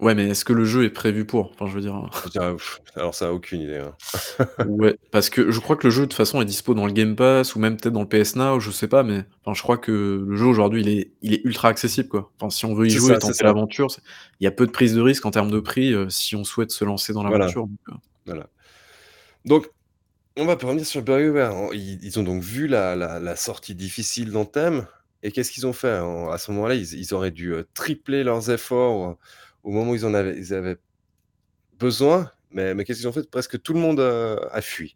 Ouais, mais est-ce que le jeu est prévu pour? Enfin, je veux dire, alors ça, aucune idée, hein. Ouais, parce que je crois que le jeu, de toute façon, est dispo dans le Game Pass ou même peut-être dans le PS Now, je sais pas, mais enfin, je crois que le jeu aujourd'hui, il est il est ultra accessible, quoi. Enfin, si on veut y jouer et tenter l'aventure, il y a peu de prise de risque en termes de prix, euh, si on souhaite se lancer dans l'aventure, donc euh. Voilà. Donc, on va revenir sur BioWare. Ils ont donc vu la la sortie difficile d'Anthem et qu'est-ce qu'ils ont fait? à ce moment-là, ils ils auraient dû, euh, tripler leurs efforts, au moment où ils en avaient, besoin, mais, mais qu'est-ce qu'ils ont fait? Presque tout le monde a, fui.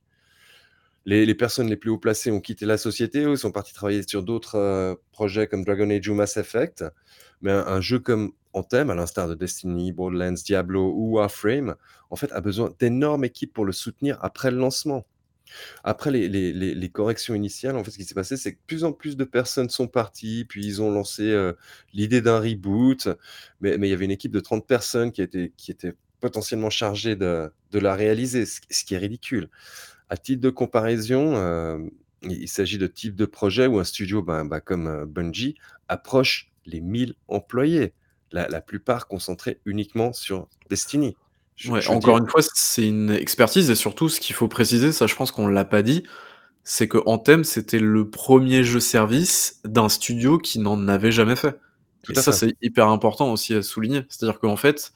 Les, personnes les plus haut placées ont quitté la société ou sont partis travailler sur d'autres euh, projets comme Dragon Age ou Mass Effect. Mais un, jeu comme Anthem, à l'instar de Destiny, Borderlands, Diablo ou Warframe, en fait, a besoin d'énormes équipes pour le soutenir après le lancement. Après les corrections initiales, en fait, ce qui s'est passé, c'est que plus en plus de personnes sont parties, puis ils ont lancé, l'idée d'un reboot, mais il y avait une équipe de 30 personnes qui était potentiellement chargée de la réaliser, ce qui est ridicule. À titre de comparaison, il s'agit de types de projets où un studio, ben, ben, comme, Bungie approche les 1000 employés, la plupart concentrés uniquement sur Destiny. Ouais, encore une fois, c'est une expertise et surtout ce qu'il faut préciser, ça je pense qu'on l'a pas dit, c'est que Anthem, c'était le premier jeu service d'un studio qui n'en avait jamais fait. et ça, c'est hyper important aussi à souligner. C'est-à-dire qu'en fait,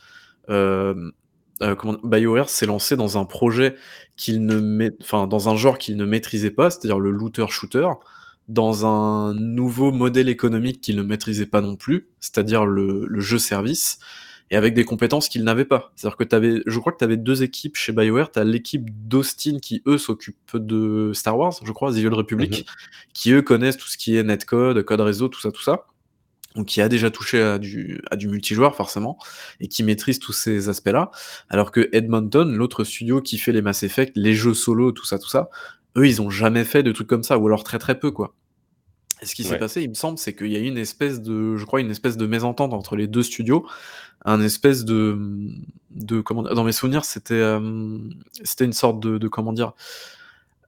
euh, euh, BioWare s'est lancé dans un projet qu'il ne enfin, dans un genre qu'il ne maîtrisait pas, c'est-à-dire le looter-shooter, dans un nouveau modèle économique qu'il ne maîtrisait pas non plus, c'est-à-dire le, le jeu service et avec des compétences qu'ils n'avaient pas. C'est-à-dire que tu avais, je crois que tu avais deux équipes chez BioWare. Tu as l'équipe d'Austin qui, eux, s'occupent de Star Wars, je crois, The Old Republic, mhm. qui, eux, connaissent tout ce qui est netcode, code réseau, tout ça, tout ça. Donc, qui a déjà touché à du, à du multijoueur, forcément, et qui maîtrise tous ces aspects-là. Alors que Edmonton, l'autre studio qui fait les Mass Effect, les jeux solo, tout ça, tout ça, eux, ils ont jamais fait de trucs comme ça, ou alors très très peu, quoi. Et ce qui s'est passé, il me semble, c'est qu'il y a eu une espèce de, je crois, une espèce de mésentente entre les deux studios, un espèce de, de comment, dans mes souvenirs, c'était, euh, c'était une sorte de, de comment dire,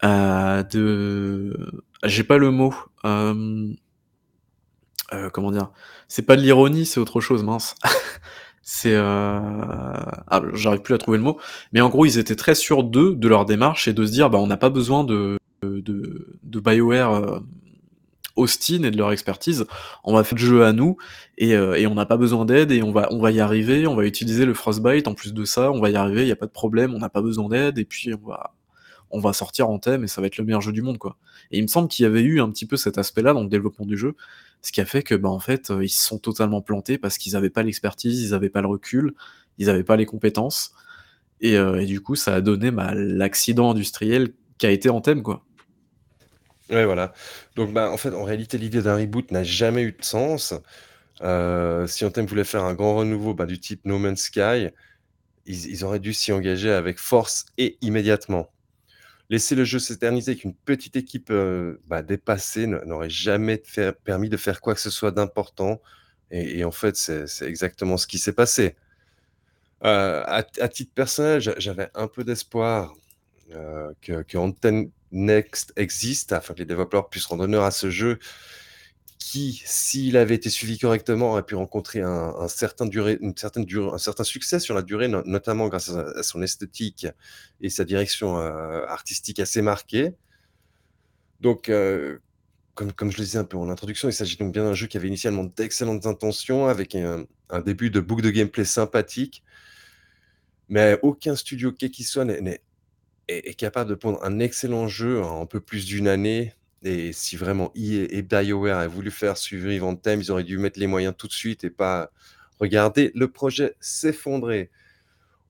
euh, de, j'ai pas le mot, euh, euh comment dire, c'est pas de l'ironie, c'est autre chose, mince. c'est, euh, ah, j'arrive plus à trouver le mot, mais en gros, ils étaient très sûrs d'eux, de leur démarche et de se dire, bah, on n'a pas besoin de, de, de BioWare Austin et de leur expertise, on va faire le jeu à nous et, euh, et on n'a pas besoin d'aide et on va, on va y arriver, on va utiliser le Frostbite en plus de ça, on va y arriver, il n'y a pas de problème, on n'a pas besoin d'aide et puis on va, on va sortir en thème et ça va être le meilleur jeu du monde quoi. Et il me semble qu'il y avait eu un petit peu cet aspect-là dans le développement du jeu, ce qui a fait que bah en fait euh, ils se sont totalement plantés parce qu'ils n'avaient pas l'expertise, ils n'avaient pas le recul, ils n'avaient pas les compétences et, euh, et, du coup ça a donné bah, l'accident industriel qui a été en thème quoi. Ouais, voilà. Donc, bah, en fait, en réalité, l'idée d'un reboot n'a jamais eu de sens. Euh, si Anthem voulait faire un grand renouveau, bah, du type No Man's Sky, ils auraient dû s'y engager avec force et immédiatement. Laisser le jeu s'éterniser avec une petite équipe, euh, bah, dépassée n'aurait jamais permis de faire quoi que ce soit d'important et en fait, c'est exactement ce qui s'est passé. Euh, à titre personnel, j'avais un peu d'espoir, que que Next existe afin que les développeurs puissent rendre honneur à ce jeu qui, s'il avait été suivi correctement, aurait pu rencontrer un, certain succès sur la durée, notamment grâce à, son esthétique et sa direction euh, artistique assez marquée. Donc, euh, comme, je le disais un peu en introduction, il s'agit donc bien d'un jeu qui avait initialement d'excellentes intentions, avec un, début de boucle de gameplay sympathique, mais aucun studio soit n'est est, est capable de pondre un excellent jeu en un peu plus d'une année. Et si vraiment EA et BioWare avaient voulu faire suivre thème, ils auraient dû mettre les moyens tout de suite et pas regarder le projet s'effondrer.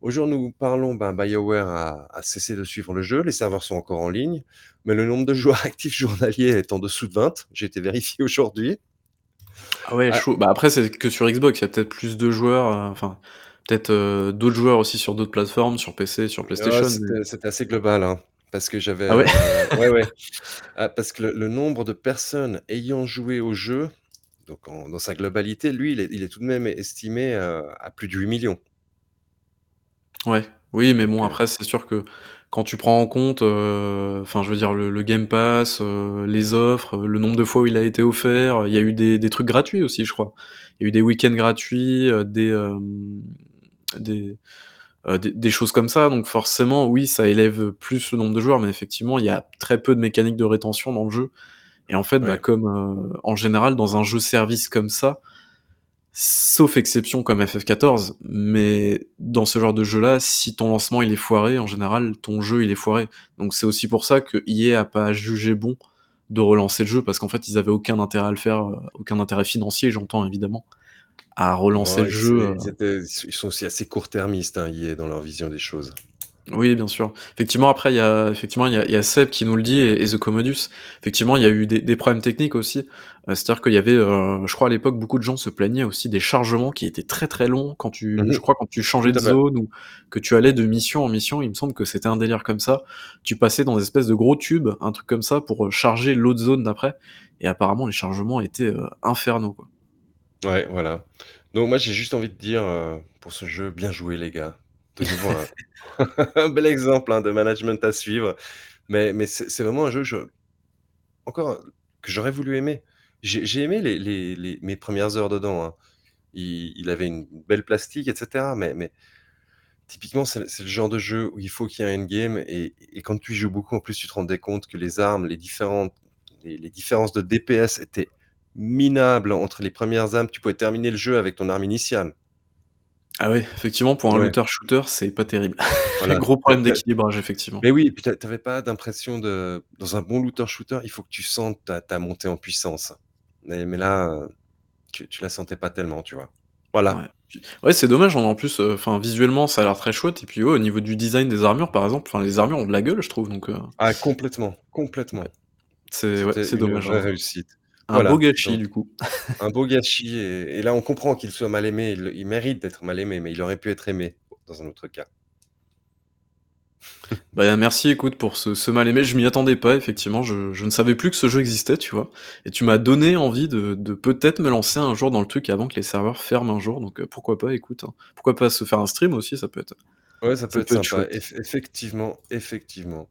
Aujourd'hui, nous parlons, ben, BioWare a, a, cessé de suivre le jeu, les serveurs sont encore en ligne, mais le nombre de joueurs actifs journaliers est en dessous de 20. J'ai été vérifié aujourd'hui. Ah ouais, ah. chaud. Bah après, c'est que sur Xbox, il y a peut-être plus de joueurs, euh, peut-être euh, d'autres joueurs aussi sur d'autres plateformes, sur PC, sur PlayStation. Ouais, C'était mais... assez global, hein, parce que j'avais. Ah ouais, euh, ouais, ouais. Ah, parce que le, le, nombre de personnes ayant joué au jeu, donc en, dans sa globalité, lui, il est, il est, tout de même estimé à plus de 8 millions. Ouais, oui, mais bon, après, c'est sûr que quand tu prends en compte, euh, enfin, je veux dire, le, le Game Pass, euh, les offres, le nombre de fois où il a été offert, il y a eu des, des trucs gratuits aussi, je crois. Il y a eu des week-ends gratuits, euh, des, euh, des, euh, des, des, choses comme ça. Donc forcément, oui, ça élève plus le nombre de joueurs, mais effectivement, il y a très peu de mécaniques de rétention dans le jeu. Et en fait, bah, ouais. bah, comme euh, en général, dans un jeu service comme ça, sauf exception comme FF14, mais dans ce genre de jeu-là, si ton lancement il est foiré, en général, ton jeu il est foiré. Donc c'est aussi pour ça que EA a pas jugé bon de relancer le jeu, parce qu'en fait ils avaient aucun intérêt à le faire, euh, aucun intérêt financier, j'entends évidemment, à relancer ouais, le jeu. Euh. Ils, sont aussi assez court-termistes, hein, EA, dans leur vision des choses. Oui, bien sûr. Effectivement, après, il y a, effectivement, il y a, il y a Seb qui nous le dit et, et The Commodus. Effectivement, il y a eu des, des problèmes techniques aussi. Euh, C'est-à-dire qu'il y avait, euh, je crois à l'époque, beaucoup de gens se plaignaient aussi des chargements qui étaient très très longs quand tu, Mhm. je crois, quand tu changeais de zone ou que tu allais de mission en mission. Il me semble que c'était un délire comme ça. Tu passais dans des espèces de gros tubes, un truc comme ça, pour euh, charger l'autre zone d'après. Et apparemment, les chargements étaient euh, infernaux, quoi. Ouais, voilà. Donc moi, j'ai juste envie de dire, euh, pour ce jeu, bien joué les gars. Un, bel exemple hein, de management à suivre. Mais, mais c'est vraiment un jeu, je... encore, que j'aurais voulu aimer. J'ai aimé les, mes premières heures dedans. Hein. Il, il, avait une belle plastique, etc. Mais, mais typiquement, c'est le genre de jeu où il faut qu'il y ait un endgame. Et, et, quand tu y joues beaucoup, en plus, tu te rendais compte que les armes, les, différentes, les différences de DPS étaient minables entre les premières armes. Tu pouvais terminer le jeu avec ton arme initiale. Ah oui, effectivement, pour un ouais. looter-shooter, c'est pas terrible. Voilà. gros problème d'équilibrage, effectivement. Mais oui, et puis t'avais pas d'impression de... Dans un bon looter-shooter, il faut que tu sentes ta, ta montée en puissance. Mais, mais là, tu, tu, la sentais pas tellement, tu vois. Voilà. Ouais, ouais c'est dommage, en plus, euh, enfin visuellement, ça a l'air très chouette. Et puis ouais, au niveau du design des armures, par exemple, enfin les armures ont de la gueule, je trouve. Donc, euh... Ah, complètement, complètement. Ouais. C'est ouais, dommage. Une vraie hein. réussite. Un voilà. beau gâchis, Donc, du coup. un beau gâchis. Et, et là, on comprend qu'il soit mal aimé. Il, il mérite d'être mal aimé, mais il aurait pu être aimé dans un autre cas. Bah, merci, écoute, pour ce, ce mal aimé. Je m'y attendais pas, effectivement. Je, je, ne savais plus que ce jeu existait, tu vois. Et tu m'as donné envie de, de peut-être me lancer un jour dans le truc avant que les serveurs ferment un jour. Donc euh, pourquoi pas, écoute. Hein. Pourquoi pas se faire un stream aussi, ça peut être. Ouais, ça peut, ça être, peut être sympa. Eff effectivement, effectivement.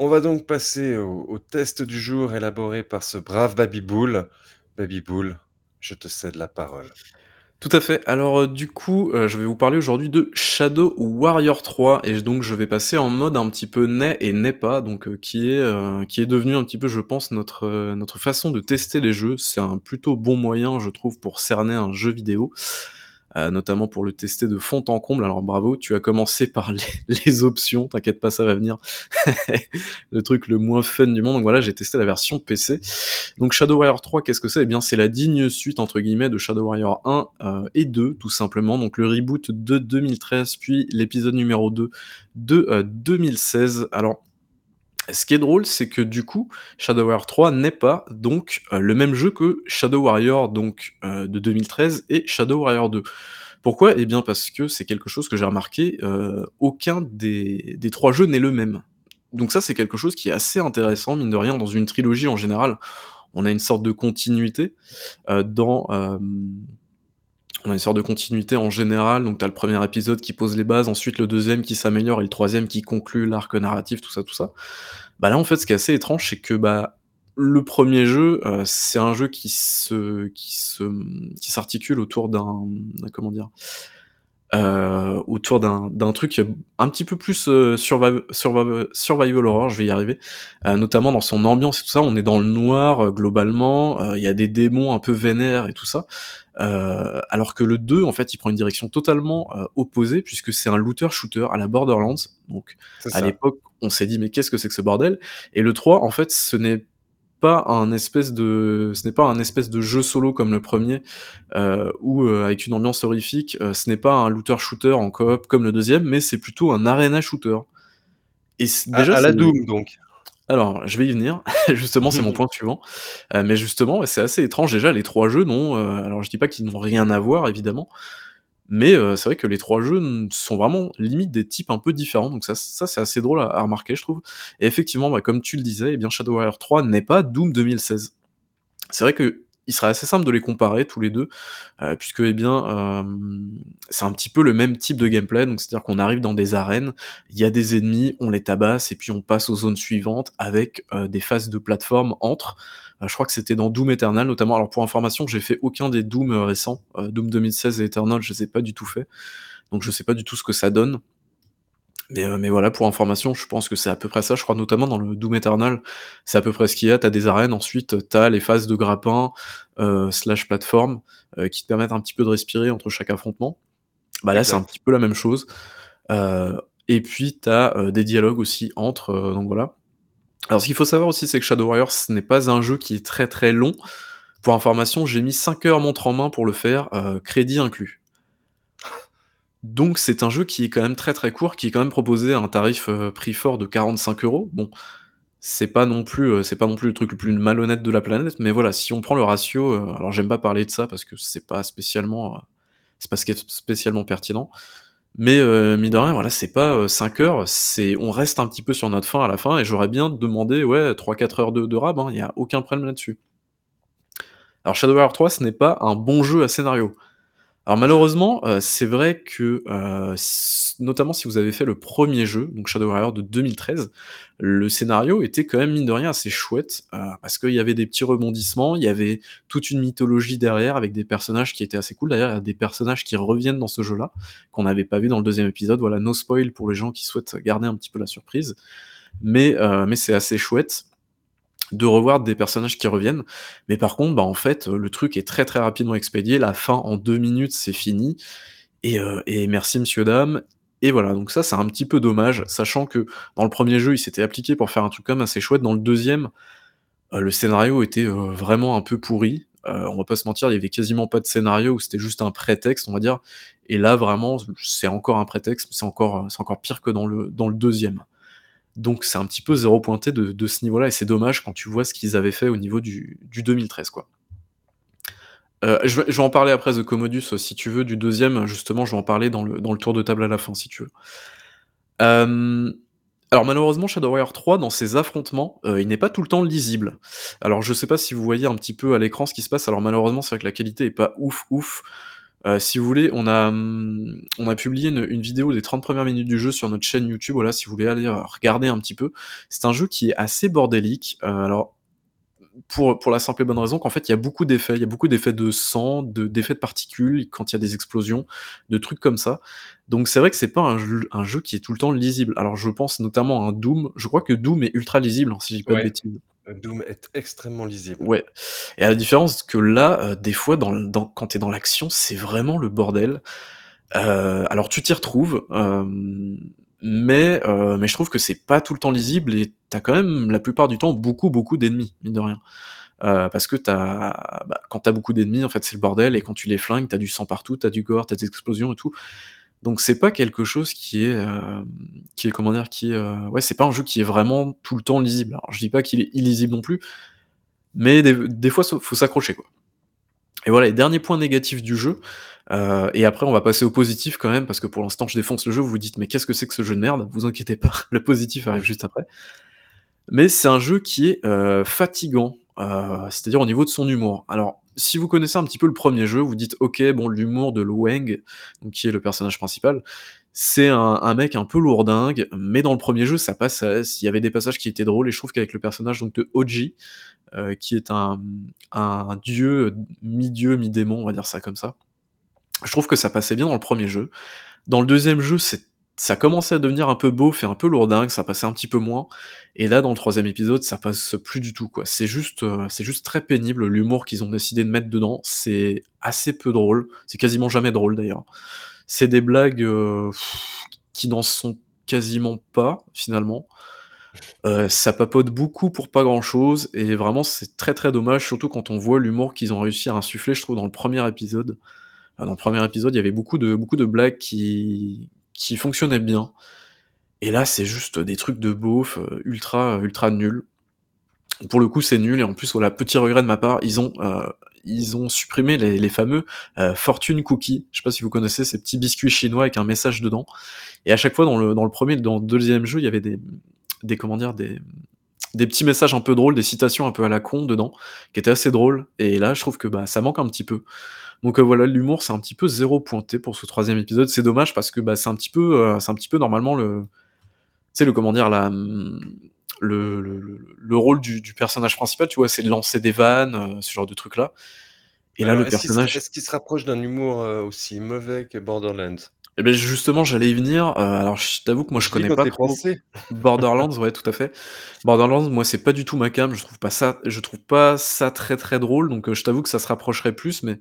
On va donc passer au, test du jour élaboré par ce brave Baby Bull. Baby Bull, je te cède la parole. Tout à fait. Alors euh, du coup, euh, je vais vous parler aujourd'hui de Shadow Warrior 3 et donc je vais passer en mode un petit peu n'est et n'est pas, donc euh, qui est qui est devenu un petit peu, je pense, notre façon de tester les jeux. C'est un plutôt bon moyen, je trouve, pour cerner un jeu vidéo. Euh, notamment pour le tester de fond en comble. Alors bravo, tu as commencé par les, les options, t'inquiète pas, ça va venir. le truc le moins fun du monde. Donc voilà, j'ai testé la version PC. Donc Shadow Warrior 3, qu'est-ce que c'est? Eh bien, c'est la digne suite entre guillemets de Shadow Warrior 1 euh, et 2, tout simplement. Donc le reboot de 2013, puis l'épisode numéro 2 de euh, 2016. Alors ce qui est drôle, c'est que du coup, Shadow Warrior 3 n'est pas donc euh, le même jeu que Shadow Warrior donc euh, de 2013 et Shadow Warrior 2. Pourquoi? Eh bien parce que c'est quelque chose que j'ai remarqué, euh, aucun des, des, trois jeux n'est le même. Donc ça c'est quelque chose qui est assez intéressant, mine de rien, dans une trilogie en général, on a une sorte de continuité dans on a une sorte de continuité en général, donc tu as le premier épisode qui pose les bases, ensuite le deuxième qui s'améliore et le troisième qui conclut l'arc narratif, tout ça, tout ça. Bah là, en fait, ce qui est assez étrange, c'est que bah, le premier jeu, euh, c'est un jeu qui se, qui se, qui s'articule autour d'un, comment dire, euh, autour d'un truc un petit peu plus euh, survival, survival, horror, je vais y arriver, euh, notamment dans son ambiance et tout ça, on est dans le noir globalement, il y a des démons un peu vénères et tout ça, alors que le 2, en fait, il prend une direction totalement opposée, puisque c'est un looter-shooter à la Borderlands, donc à l'époque, on s'est dit mais qu'est-ce que c'est que ce bordel? Et le 3, en fait, ce n'est pas un espèce de, ce n'est pas un espèce de jeu solo comme le premier, euh, ou euh, avec une ambiance horrifique. Euh, ce n'est pas un looter-shooter en coop comme le deuxième, mais c'est plutôt un arena shooter. Et déjà, à, la Doom donc. Alors, je vais y venir. justement, c'est mon point suivant. mais justement, c'est assez étrange. Déjà, les trois jeux, non. alors, je dis pas qu'ils n'ont rien à voir, évidemment. Mais euh, c'est vrai que les trois jeux sont vraiment limite des types un peu différents, donc ça, ça c'est assez drôle à, remarquer, je trouve. Et effectivement, bah, comme tu le disais, eh bien Shadow Warrior 3 n'est pas Doom 2016. C'est vrai que il serait assez simple de les comparer tous les deux, euh, puisque eh bien euh, c'est un petit peu le même type de gameplay, donc c'est-à-dire qu'on arrive dans des arènes, il y a des ennemis, on les tabasse et puis on passe aux zones suivantes avec des phases de plateforme entre. Euh, je crois que c'était dans Doom Eternal notamment. Alors pour information, j'ai fait aucun des Doom euh, récents. Euh, Doom 2016 et Eternal, je les ai pas du tout fait. Donc je sais pas du tout ce que ça donne. Mais, mais, voilà, pour information, je pense que c'est à peu près ça. Je crois notamment dans le Doom Eternal, c'est à peu près ce qu'il y a. T'as des arènes, ensuite t'as les phases de grappin slash plateforme qui te permettent un petit peu de respirer entre chaque affrontement. Bah là, c'est un petit peu la même chose. et puis t'as des dialogues aussi entre. donc voilà. Alors, ce qu'il faut savoir aussi, c'est que Shadow Warriors, ce n'est pas un jeu qui est très très long. Pour information, j'ai mis 5 heures montre en main pour le faire, euh, crédit inclus. Donc c'est un jeu qui est quand même très très court, qui est quand même proposé à un tarif euh, prix fort de 45 euros. Bon, c'est pas non plus euh, c'est pas non plus le truc le plus malhonnête de la planète, mais voilà, si on prend le ratio, alors j'aime pas parler de ça parce que c'est pas spécialement c'est pas ce qui est spécialement pertinent. Mais euh, mine de rien, voilà, c'est pas 5 euh, heures, c'est on reste un petit peu sur notre fin à la fin, et j'aurais bien demandé ouais 3-4 heures de, de rab, il hein, y a aucun problème là-dessus. Alors Shadow Warrior 3, ce n'est pas un bon jeu à scénario. Alors malheureusement, euh, c'est vrai que, euh, notamment si vous avez fait le premier jeu, donc Shadow Warrior de 2013, le scénario était quand même mine de rien assez chouette, euh, parce qu'il y avait des petits rebondissements, il y avait toute une mythologie derrière avec des personnages qui étaient assez cool. D'ailleurs, il y a des personnages qui reviennent dans ce jeu-là, qu'on n'avait pas vu dans le deuxième épisode. Voilà, no spoil pour les gens qui souhaitent garder un petit peu la surprise. Mais, mais c'est assez chouette de revoir des personnages qui reviennent. Mais par contre, bah, en fait, le truc est très très rapidement expédié. La fin en deux minutes, c'est fini. Et, euh, et, merci, monsieur, dame. Et voilà, donc ça, c'est un petit peu dommage, sachant que dans le premier jeu, il s'était appliqué pour faire un truc comme assez chouette. Dans le deuxième, euh, le scénario était euh, vraiment un peu pourri. on va pas se mentir, il y avait quasiment pas de scénario, où c'était juste un prétexte, on va dire. Et là, vraiment, c'est encore un prétexte, c'est encore, c'est encore pire que dans le, dans le deuxième. Donc c'est un petit peu zéro pointé de, ce niveau-là, et c'est dommage quand tu vois ce qu'ils avaient fait au niveau du, 2013, quoi. Euh, je, vais, en parler après The Commodus, si tu veux, du deuxième, justement, je vais en parler dans le, tour de table à la fin, si tu veux. Euh, alors malheureusement, Shadow Warrior 3, dans ses affrontements, euh, il n'est pas tout le temps lisible. Alors je sais pas si vous voyez un petit peu à l'écran ce qui se passe, alors malheureusement c'est vrai que la qualité est pas ouf ouf, euh, si vous voulez, on a, hum, on a publié une, vidéo des 30 premières minutes du jeu sur notre chaîne YouTube, voilà, si vous voulez aller regarder un petit peu. C'est un jeu qui est assez bordélique. Euh, alors, pour, pour la simple et bonne raison qu'en fait, il y a beaucoup d'effets. Il y a beaucoup d'effets de sang, d'effets de, particules, quand il y a des explosions, de trucs comme ça. Donc c'est vrai que c'est pas un jeu, un jeu, qui est tout le temps lisible. Alors je pense notamment à un Doom. Je crois que Doom est ultra lisible, hein, si je dis pas de bêtises. Doom est extrêmement lisible. Ouais. Et à la différence que là, euh, des fois, dans, dans quand t'es dans l'action, c'est vraiment le bordel. Euh, alors tu t'y retrouves, euh, mais mais je trouve que c'est pas tout le temps lisible et t'as quand même la plupart du temps beaucoup beaucoup d'ennemis, mine de rien. parce que t'as, bah, quand t'as beaucoup d'ennemis, en fait, c'est le bordel, et quand tu les flingues, t'as du sang partout, t'as du gore, t'as des explosions et tout. Donc c'est pas quelque chose qui est, euh, qui est comment dire, euh, ouais, c'est pas un jeu qui est vraiment tout le temps lisible. Alors je dis pas qu'il est illisible non plus, mais des, des fois faut s'accrocher quoi. Et voilà, les derniers points négatifs du jeu. Euh, et après on va passer au positif quand même parce que pour l'instant je défonce le jeu. Vous vous dites mais qu'est-ce que c'est que ce jeu de merde? Vous inquiétez pas, le positif arrive juste après. Mais c'est un jeu qui est fatigant, c'est-à-dire au niveau de son humour. Alors si vous connaissez un petit peu le premier jeu, vous dites ok, bon, l'humour de Lueng, qui est le personnage principal, c'est un, mec un peu lourdingue, mais dans le premier jeu, ça passe. Il y avait des passages qui étaient drôles, et je trouve qu'avec le personnage donc, de Oji, euh, qui est un, dieu, mi-dieu, mi-démon, on va dire ça comme ça, Je trouve que ça passait bien dans le premier jeu. Dans le deuxième jeu, c'est ça commençait à devenir un peu beauf et un peu lourdingue, ça passait un petit peu moins. Et là, dans le troisième épisode, ça passe plus du tout. C'est juste, euh, c'est juste très pénible, l'humour qu'ils ont décidé de mettre dedans. C'est assez peu drôle. C'est quasiment jamais drôle, d'ailleurs. C'est des blagues euh, qui n'en sont quasiment pas, finalement. Euh, ça papote beaucoup pour pas grand-chose et vraiment, c'est très, très dommage, surtout quand on voit l'humour qu'ils ont réussi à insuffler, je trouve, dans le premier épisode. dans le premier épisode, il y avait beaucoup de beaucoup de blagues qui qui fonctionnaient bien et là, c'est juste des trucs de beauf, euh, ultra, ultra nuls. Pour le coup, c'est nul et en plus, voilà, petit regret de ma part, ils ont, euh, ils ont supprimé les les fameux, fortune cookies. Je sais pas si vous connaissez ces petits biscuits chinois avec un message dedans et à chaque fois dans le dans le 1er et dans le 2 jeu, il y avait des des comment dire? Des des petits messages un peu drôles, des citations un peu à la con dedans, qui étaient assez drôles et là je trouve que, bah, ça manque un petit peu. Donc, heu, voilà, l'humour c'est un petit peu 0 pointé pour ce 3e épisode. C'est dommage parce que, bah, c'est un petit peu, heu, c'est un petit peu normalement le tu sais le comment dire? La, mmh, le le le le rôle du du personnage principal, tu vois? C'est de lancer des vannes, heu, ce genre de truc là et là Alors le personnage est-ce qu'il se rapproche d'un humour, aussi mauvais que Borderlands? Et beh, justement, j'allais y venir, alors je t'avoue que moi je Je connais pas trop pensées. Borderlands, ouais, tout à fait. Borderlands, moi, c'est pas du tout ma came, je trouve pas ça je trouve pas ça très, très drôle, donc je t'avoue que ça se rapprocherait plus, mais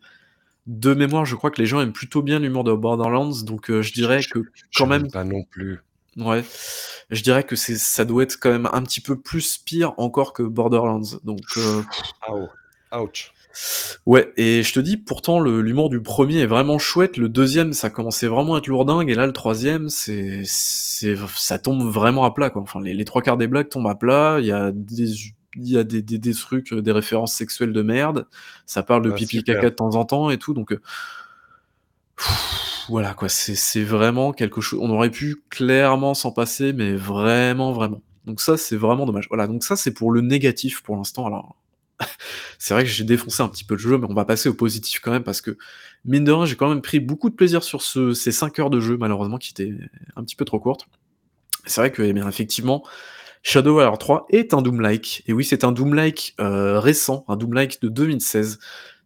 de mémoire, je crois que les gens aiment plutôt bien l'humour de Borderlands, donc heu, je dirais que quand même pas non plus. ouais, je dirais que c'est ça doit être quand même un petit peu plus pire encore que Borderlands, donc Aou, ouch. Ouais et je te dis pourtant l'humour du 1er est vraiment chouette, le 2e ça commençait vraiment à être lourdingue et là le 3e c'est ça tombe vraiment à plat, quoi. Enfin les les 3/4 des blagues tombent à plat, il y a des il y a des des des trucs, des références sexuelles de merde, ça parle de Ah pipi super. caca de temps en temps et tout donc heu voilà quoi, c'est vraiment quelque cho on aurait pu clairement s'en passer, mais vraiment, vraiment. Donc ça, c'est vraiment dommage. Voilà, donc ça, c'est pour le négatif pour l'instant. Alors, c'est vrai que j'ai défoncé un petit peu le jeu, mais on va passer au positif quand même parce que, mine de rien, j'ai quand même pris beaucoup de plaisir sur ce ces 5 heures de jeu malheureusement qui étaient un petit peu trop courtes. C'est vrai que, eh bien, effectivement, Shadow Warrior 3 est un Doom-like. Et oui, c'est un Doom-like, heu, récent, un Doom-like de 2016.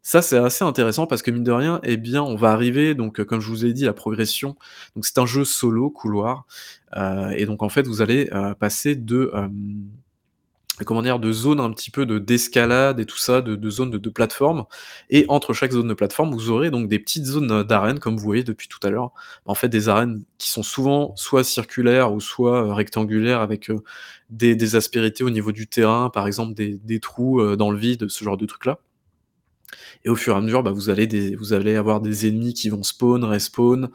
Ça, c'est assez intéressant parce que mine de rien, eh bien, on va arriver donc heu, comme je vous ai dit, la progression, donc c'est un jeu solo, couloir, heu et donc en fait, vous allez, heu, passer de, comment dire? De zones un petit peu de d'escalade et tout ça, de zones de plateforme et entre chaque zone de plateforme, vous aurez donc des petites zones, d'arènes comme vous voyez depuis tout à l'heure. En fait, des arènes qui sont souvent soit circulaires ou soit, heu, rectangulaires avec, heu, des aspérités au niveau du terrain, par exemple des des trous, heu, dans le vide, ce genre de trucs-là et au fur et à mesure, bah, vous allez avoir des ennemis qui vont spawn, respawn,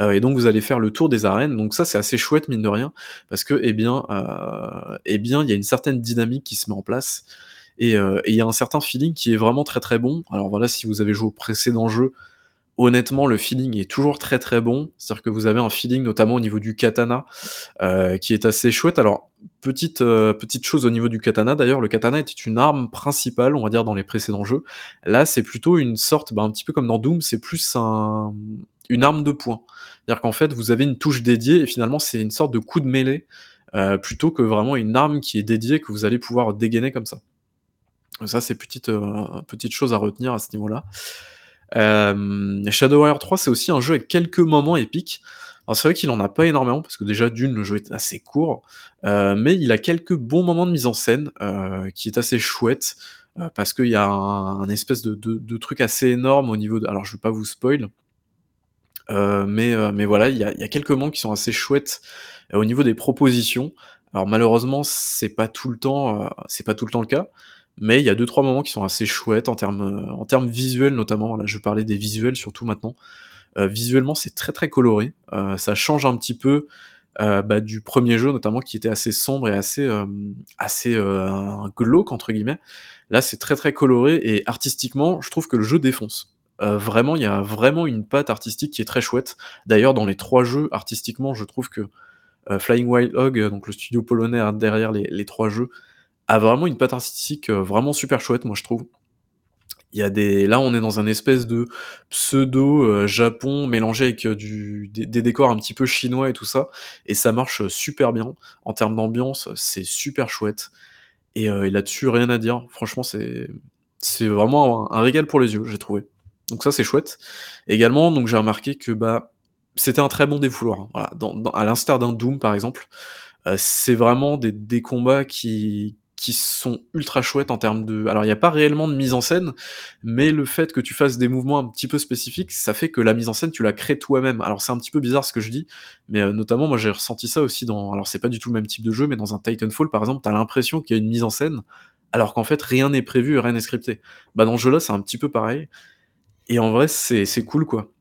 heu et donc vous allez faire le tour des arènes, donc ça, c'est assez chouette mine de rien parce que, eh bien, heu et bien, il y a une certaine dynamique qui se met en place. Et heu et il y a un certain feeling qui est vraiment très, très bon. Alors voilà, si vous avez joué au précédent jeu, honnêtement, le feeling est toujours très, très bon. C'est-à-dire que vous avez un feeling notamment au niveau du katana, heu, qui est assez chouette. Alors petite, heu, petite chose au niveau du katana d'ailleurs, le katana était une arme principale, on va dire, dans les précédents jeux. Là, c'est plutôt une sorte, bah, un petit peu comme dans Doom, c'est plus un, une arme de poing. C'est-à-dire qu'en fait, vous avez une touche dédiée et finalement, c'est une sorte de coup de mêlée, heu, plutôt que vraiment une arme qui est dédiée, que vous allez pouvoir dégainer comme ça. Ça, c'est petite, petite chose à retenir à ce niveau-là. Shadow Warrior 3, c'est aussi un jeu avec quelques moments épiques. Alors c'est vrai qu'il en a pas énormément parce que déjà d'1 le jeu est assez court, heu, mais il a quelques bons moments de mise en scène, heu, qui est assez chouette, heu, parce qu'il y a un espèce de truc assez énorme au niveau de alors je veux pas vous spoil mais voilà, il y a quelques moments qui sont assez chouettes, au niveau des propositions. Alors malheureusement, c'est pas tout le temps, c'est pas tout le temps le cas, mais il y a 2-3 moments qui sont assez chouettes en termes, heu, en termes visuels notamment. Là, je parler des visuels surtout maintenant. Heu, visuellement, c'est très, très coloré, heu, ça change un petit peu, bah, du 1er jeu notamment qui était assez sombre et assez, assez, «glauque» entre guillemets. Là, c'est très, très coloré et artistiquement, je trouve que le jeu défonce. Vraiment, il y a vraiment une patte artistique qui est très chouette. D'ailleurs, dans les 3 jeux, artistiquement, je trouve que, Flying Wild Hog, donc le studio polonais, derrière les les 3 jeux, a vraiment une patte artistique, heu, vraiment super chouette, moi je trouve. Il y a des là, on est dans un espèce de pseudo, heu, Japon mélangé avec, heu, du des décors un petit peu chinois et tout ça et ça marche, super bien. En termes d'ambiance, c'est super chouette et là-dessus, rien à dire. Franchement, c'est c'est vraiment un régal pour les yeux, j'ai trouvé. Donc ça c'est chouette. Également, donc j'ai remarqué que bah c'était un très bon défouloir. Hein. Voilà, dans, à l'instar d'un Doom par exemple, euh, c'est vraiment des, des combats qui, qui sont ultra chouettes en termes de. Alors, il n'y a pas réellement de mise en scène, mais le fait que tu fasses des mouvements un petit peu spécifiques, ça fait que la mise en scène, tu la crées toi-même. Alors, c'est un petit peu bizarre ce que je dis, mais euh, notamment, moi, j'ai ressenti ça aussi dans. Alors, c'est pas du tout le même type de jeu, mais dans un Titanfall, par exemple, t'as l'impression qu'il y a une mise en scène, alors qu'en fait, rien n'est prévu, rien n'est scripté. Bah, dans ce jeu-là, c'est un petit peu pareil. Et en vrai, c'est cool, quoi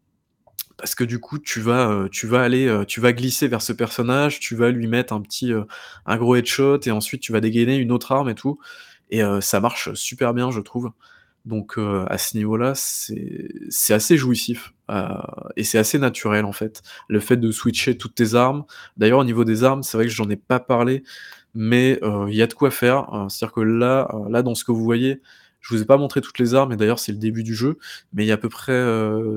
parce que du coup tu vas euh, tu vas aller euh, tu vas glisser vers ce personnage, tu vas lui mettre un petit euh, un gros headshot et ensuite tu vas dégainer une autre arme et tout et ça marche super bien je trouve. Donc à ce niveau-là, c'est assez jouissif et c'est assez naturel en fait. Le fait de switcher toutes tes armes. D'ailleurs au niveau des armes, c'est vrai que j'en ai pas parlé, mais il y a de quoi faire. C'est-à-dire que là là dans ce que vous voyez, je vous ai pas montré toutes les armes, et d'ailleurs c'est le début du jeu, mais il y a à peu près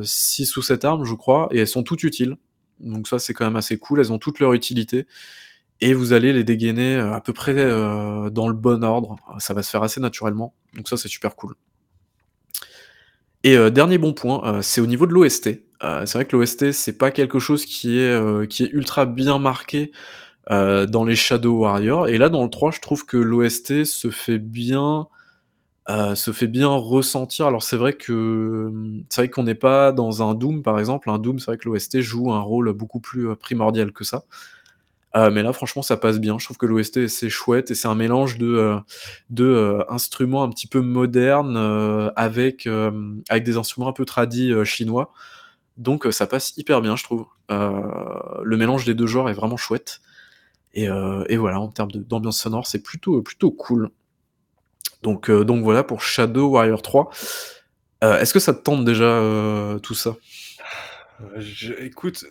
6 euh, ou 7 armes, je crois, et elles sont toutes utiles. Donc ça c'est quand même assez cool, elles ont toutes leur utilité. Et vous allez les dégainer euh, à peu près euh, dans le bon ordre. Ça va se faire assez naturellement. Donc ça c'est super cool. Et dernier bon point, c'est au niveau de l'OST. c'est vrai que l'OST c'est pas quelque chose qui est, qui est ultra bien marqué dans les Shadow Warriors. Et là dans le 3 je trouve que l'OST se fait bien euh, se fait bien ressentir. Alors c'est vrai que c'est vrai qu'on n'est pas dans un Doom par exemple. Un Doom, c'est vrai que l'OST joue un rôle beaucoup plus euh, primordial que ça. Euh, mais là, franchement, ça passe bien. Je trouve que l'OST c'est chouette et c'est un mélange de, de instruments un petit peu modernes avec, avec des instruments un peu tradis chinois. Donc ça passe hyper bien, je trouve. le mélange des deux genres est vraiment chouette. Et, et voilà, en termes d'ambiance sonore, c'est plutôt, plutôt cool. Donc, euh, donc voilà pour Shadow Warrior 3. Euh, est-ce que ça te tente déjà euh, tout ça? Écoute,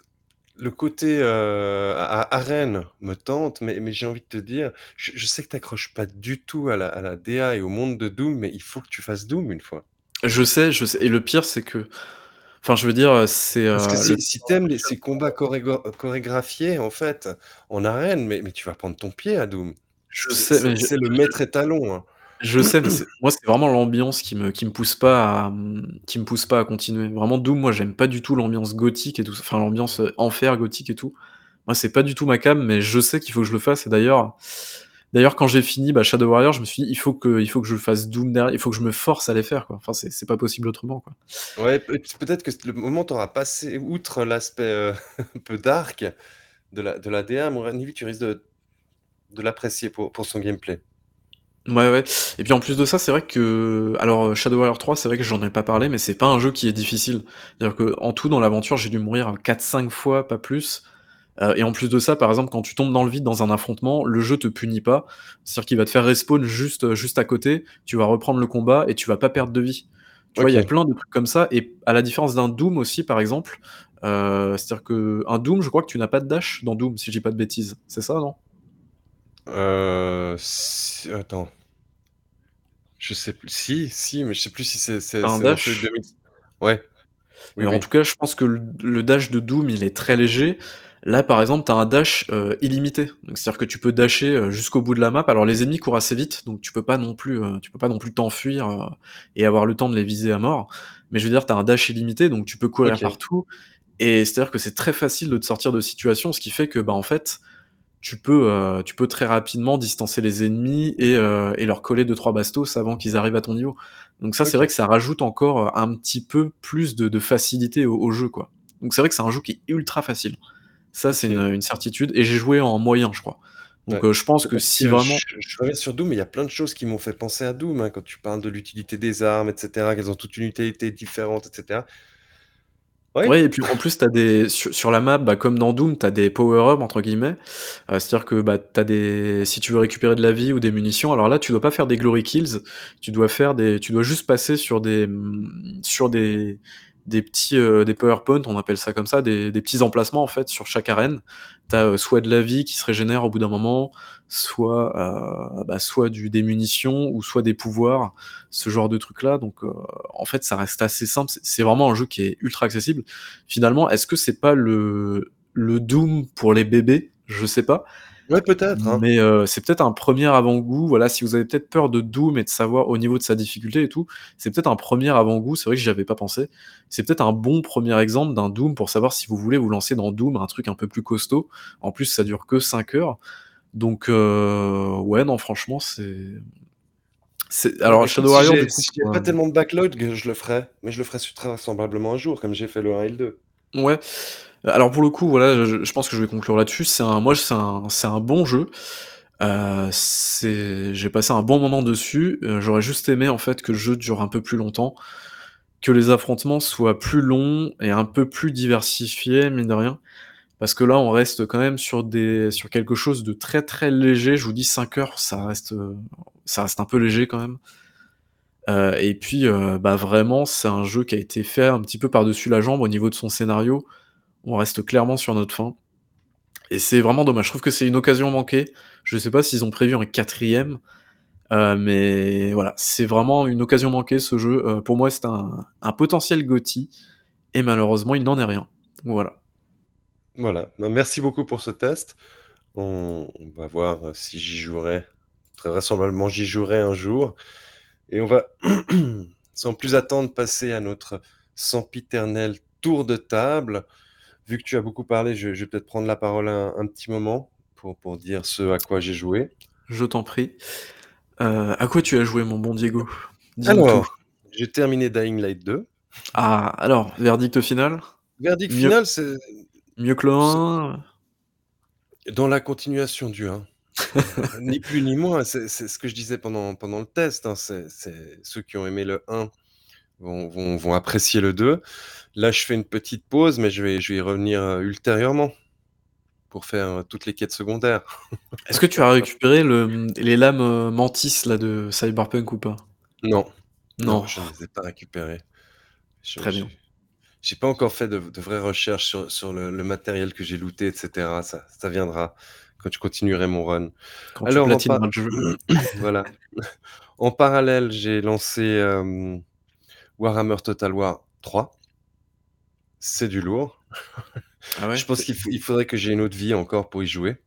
le côté arène me tente, mais, mais j'ai envie de te dire, je, sais que tu n'accroches pas du tout à la, à la DA et au monde de Doom, mais il faut que tu fasses Doom une fois. Je sais, je sais. Et le pire, c'est que. Enfin, je veux dire, c'est. Parce que si, si t'aimes ces combats chorégraphiés, en fait, en arène, mais, mais tu vas prendre ton pied à Doom. Je sais, c'est le maître étalon. Hein. Je sais, moi c'est vraiment l'ambiance qui me qui me pousse pas à qui me pousse pas à continuer. Vraiment Doom, moi j'aime pas du tout l'ambiance gothique et tout enfin l'ambiance, euh, enfer gothique et tout. Moi c'est pas du tout ma cam, mais je sais qu'il faut que je le fasse et d'ailleurs d'ailleurs quand j'ai fini, bah, Shadow Warrior, je me suis dit: «Il faut que il faut que je fasse Doom derrière, il faut que je me force à les faire quoi». Enfin c'est pas possible autrement quoi. Ouais, peut-être que le moment tu auras passé outre l'aspect, euh, un peu dark de la de la DA, mon tu risques de de l'apprécier pour pour son gameplay. Ouais, ouais. Et puis en plus de ça, c'est vrai que alors Shadow Warrior 3, c'est vrai que j'en ai pas parlé, mais c'est pas un jeu qui est difficile. C'est-à-dire que en tout dans l'aventure, j'ai dû mourir 4-5 fois, pas plus. Euh, et en plus de ça, par exemple, quand tu tombes dans le vide dans un affrontement, le jeu te punit pas. C'est-à-dire qu'il va te faire respawn juste juste à côté. Tu vas reprendre le combat et tu vas pas perdre de vie. Tu vois, il y a plein de trucs comme ça. Et à la différence d'un Doom aussi, par exemple, euh, c'est-à-dire que un Doom, je crois que tu n'as pas de dash dans Doom, si je dis pas de bêtises. C'est ça, non? Euh, attends. Je sais plus. Si, si, mais je sais plus si c'est c'est Un dash? Ouais. Oui, en tout cas, je pense que le dash de Doom, il est très léger. Là, par exemple, tu as un dash, euh, illimité. c'est-à-dire que tu peux dasher, euh, jusqu'au bout de la map. Alors les ennemis courent assez vite, donc tu peux pas non plus, euh, tu peux pas non plus t'enfuir, et avoir le temps de les viser à mort. Mais je veux dire, tu as un dash illimité, donc tu peux courir partout et c'est-à-dire que c'est très facile de te sortir de situation, ce qui fait que, bah, en fait tu peux, euh, tu peux très rapidement distancer les ennemis et, euh, et leur coller deux trois bastos avant qu'ils arrivent à ton niveau. Donc ça, c'est vrai que ça rajoute encore euh, un petit peu plus de, de facilité au, jeu, quoi. Donc c'est vrai que c'est un jeu qui est ultra facile. Ça, c'est une, une, certitude. Et j'ai joué en moyen, je crois. Donc je pense que si vraiment... Je, reviens sur Doom, mais il y a plein de choses qui m'ont fait penser à Doom, hein, quand tu parles de l'utilité des armes, etc., qu'elles ont toute une utilité différente, etc. Ouais. et puis en plus, t'as des sur, la map, bah, comme dans Doom, tu as des power-up entre guillemets. Euh, c'est-à-dire que bah, t'as des si tu veux récupérer de la vie ou des munitions, alors là, tu dois pas faire des glory kills, tu dois faire des tu dois juste passer sur des sur des des petits euh, des PowerPoint, on appelle ça comme ça, des, des petits emplacements en fait sur chaque arène. T'as euh, soit de la vie qui se régénère au bout d'un moment, soit euh, bah, soit du des munitions ou soit des pouvoirs, ce genre de trucs là. Donc euh, en fait, ça reste assez simple. C'est vraiment un jeu qui est ultra accessible. Finalement, est-ce que c'est pas le le Doom pour les bébés? Je sais pas. Ouais, peut-être, hein. Mais heu, c'est peut-être un premier avant-goût, voilà, si vous avez peut-être peur de Doom et de savoir au niveau de sa difficulté et tout, c'est peut-être un premier avant-goût, c'est vrai que j'y avais pas pensé. C'est peut-être un bon premier exemple d'un Doom pour savoir si vous voulez vous lancer dans Doom, un truc un peu plus costaud. En plus, ça dure que 5 heures. Donc heu, ouais, non, franchement, c'est alors Shadow si Warrior, du coup, si j'ai pas tellement de backlog, je le ferai, mais je le ferai su très vraisemblablement un jour, comme j'ai fait le 1 et le 2. Ouais. Alors pour le coup, voilà, je pense que je vais conclure là-dessus. C'est un moi, c'est un c'est un bon jeu. C'est j'ai passé un bon moment dessus. Heu, j'aurais juste aimé, en fait, que le jeu dure un peu plus longtemps, que les affrontements soient plus longs et un peu plus diversifiés, mine de rien. Parce que là, on reste quand même sur des sur quelque chose de très, très léger. Je vous dis 5 heures, ça reste, ça reste un peu léger quand même. Heu et puis, bah, vraiment, c'est un jeu qui a été fait un petit peu par-dessus la jambe au niveau de son scénario. On reste clairement sur notre fin et c'est vraiment dommage. Je trouve que c'est une occasion manquée. Je sais pas s'ils ont prévu un 4e, heu, mais voilà, c'est vraiment une occasion manquée ce jeu. Heu, pour moi, c'est un potentiel GOTY et malheureusement, il n'en est rien. Voilà. Voilà, bah, merci beaucoup pour ce test. On on va voir, heu, si j'y jouerai. Très vraisemblablement, j'y jouerai un jour et on va, sans plus attendre, passer à notre sempiternel tour de table. Vu que tu as beaucoup parlé, je je vais peut-être prendre la parole un un petit moment pour pour dire ce à quoi j'ai joué. Je t'en prie. Heu, à quoi tu as joué, mon bon Diego? Alors, j'ai terminé Dying Light 2. Ah, alors, verdict final? Verdict Mieux final, c'est mieux que le c'est 1? dans la continuation du 1. Heu, ni plus ni moins, c'est ce que je disais pendant pendant le test, hein, c'est ceux qui ont aimé le 1 vont vont vont apprécier le 2. Là, je fais une petite pause, mais je vais je vais y revenir, heu, ultérieurement pour faire, heu, toutes les quêtes secondaires. Est-ce que tu as récupéré le, les lames, heu, Mantis là de Cyberpunk ou pas? Non, non, Non. je ne les ai pas récupérées. Je Très bien. j'ai pas encore fait de de vraies recherches sur sur le le matériel que j'ai looté et cetera. Ça ça viendra quand je continuerai mon run. Quand tu Alors en jeu. voilà. En parallèle, j'ai lancé, Warhammer Total War 3. C'est du lourd. Ah ouais? Je pense qu'il il faudrait que j'ai une autre vie encore pour y jouer.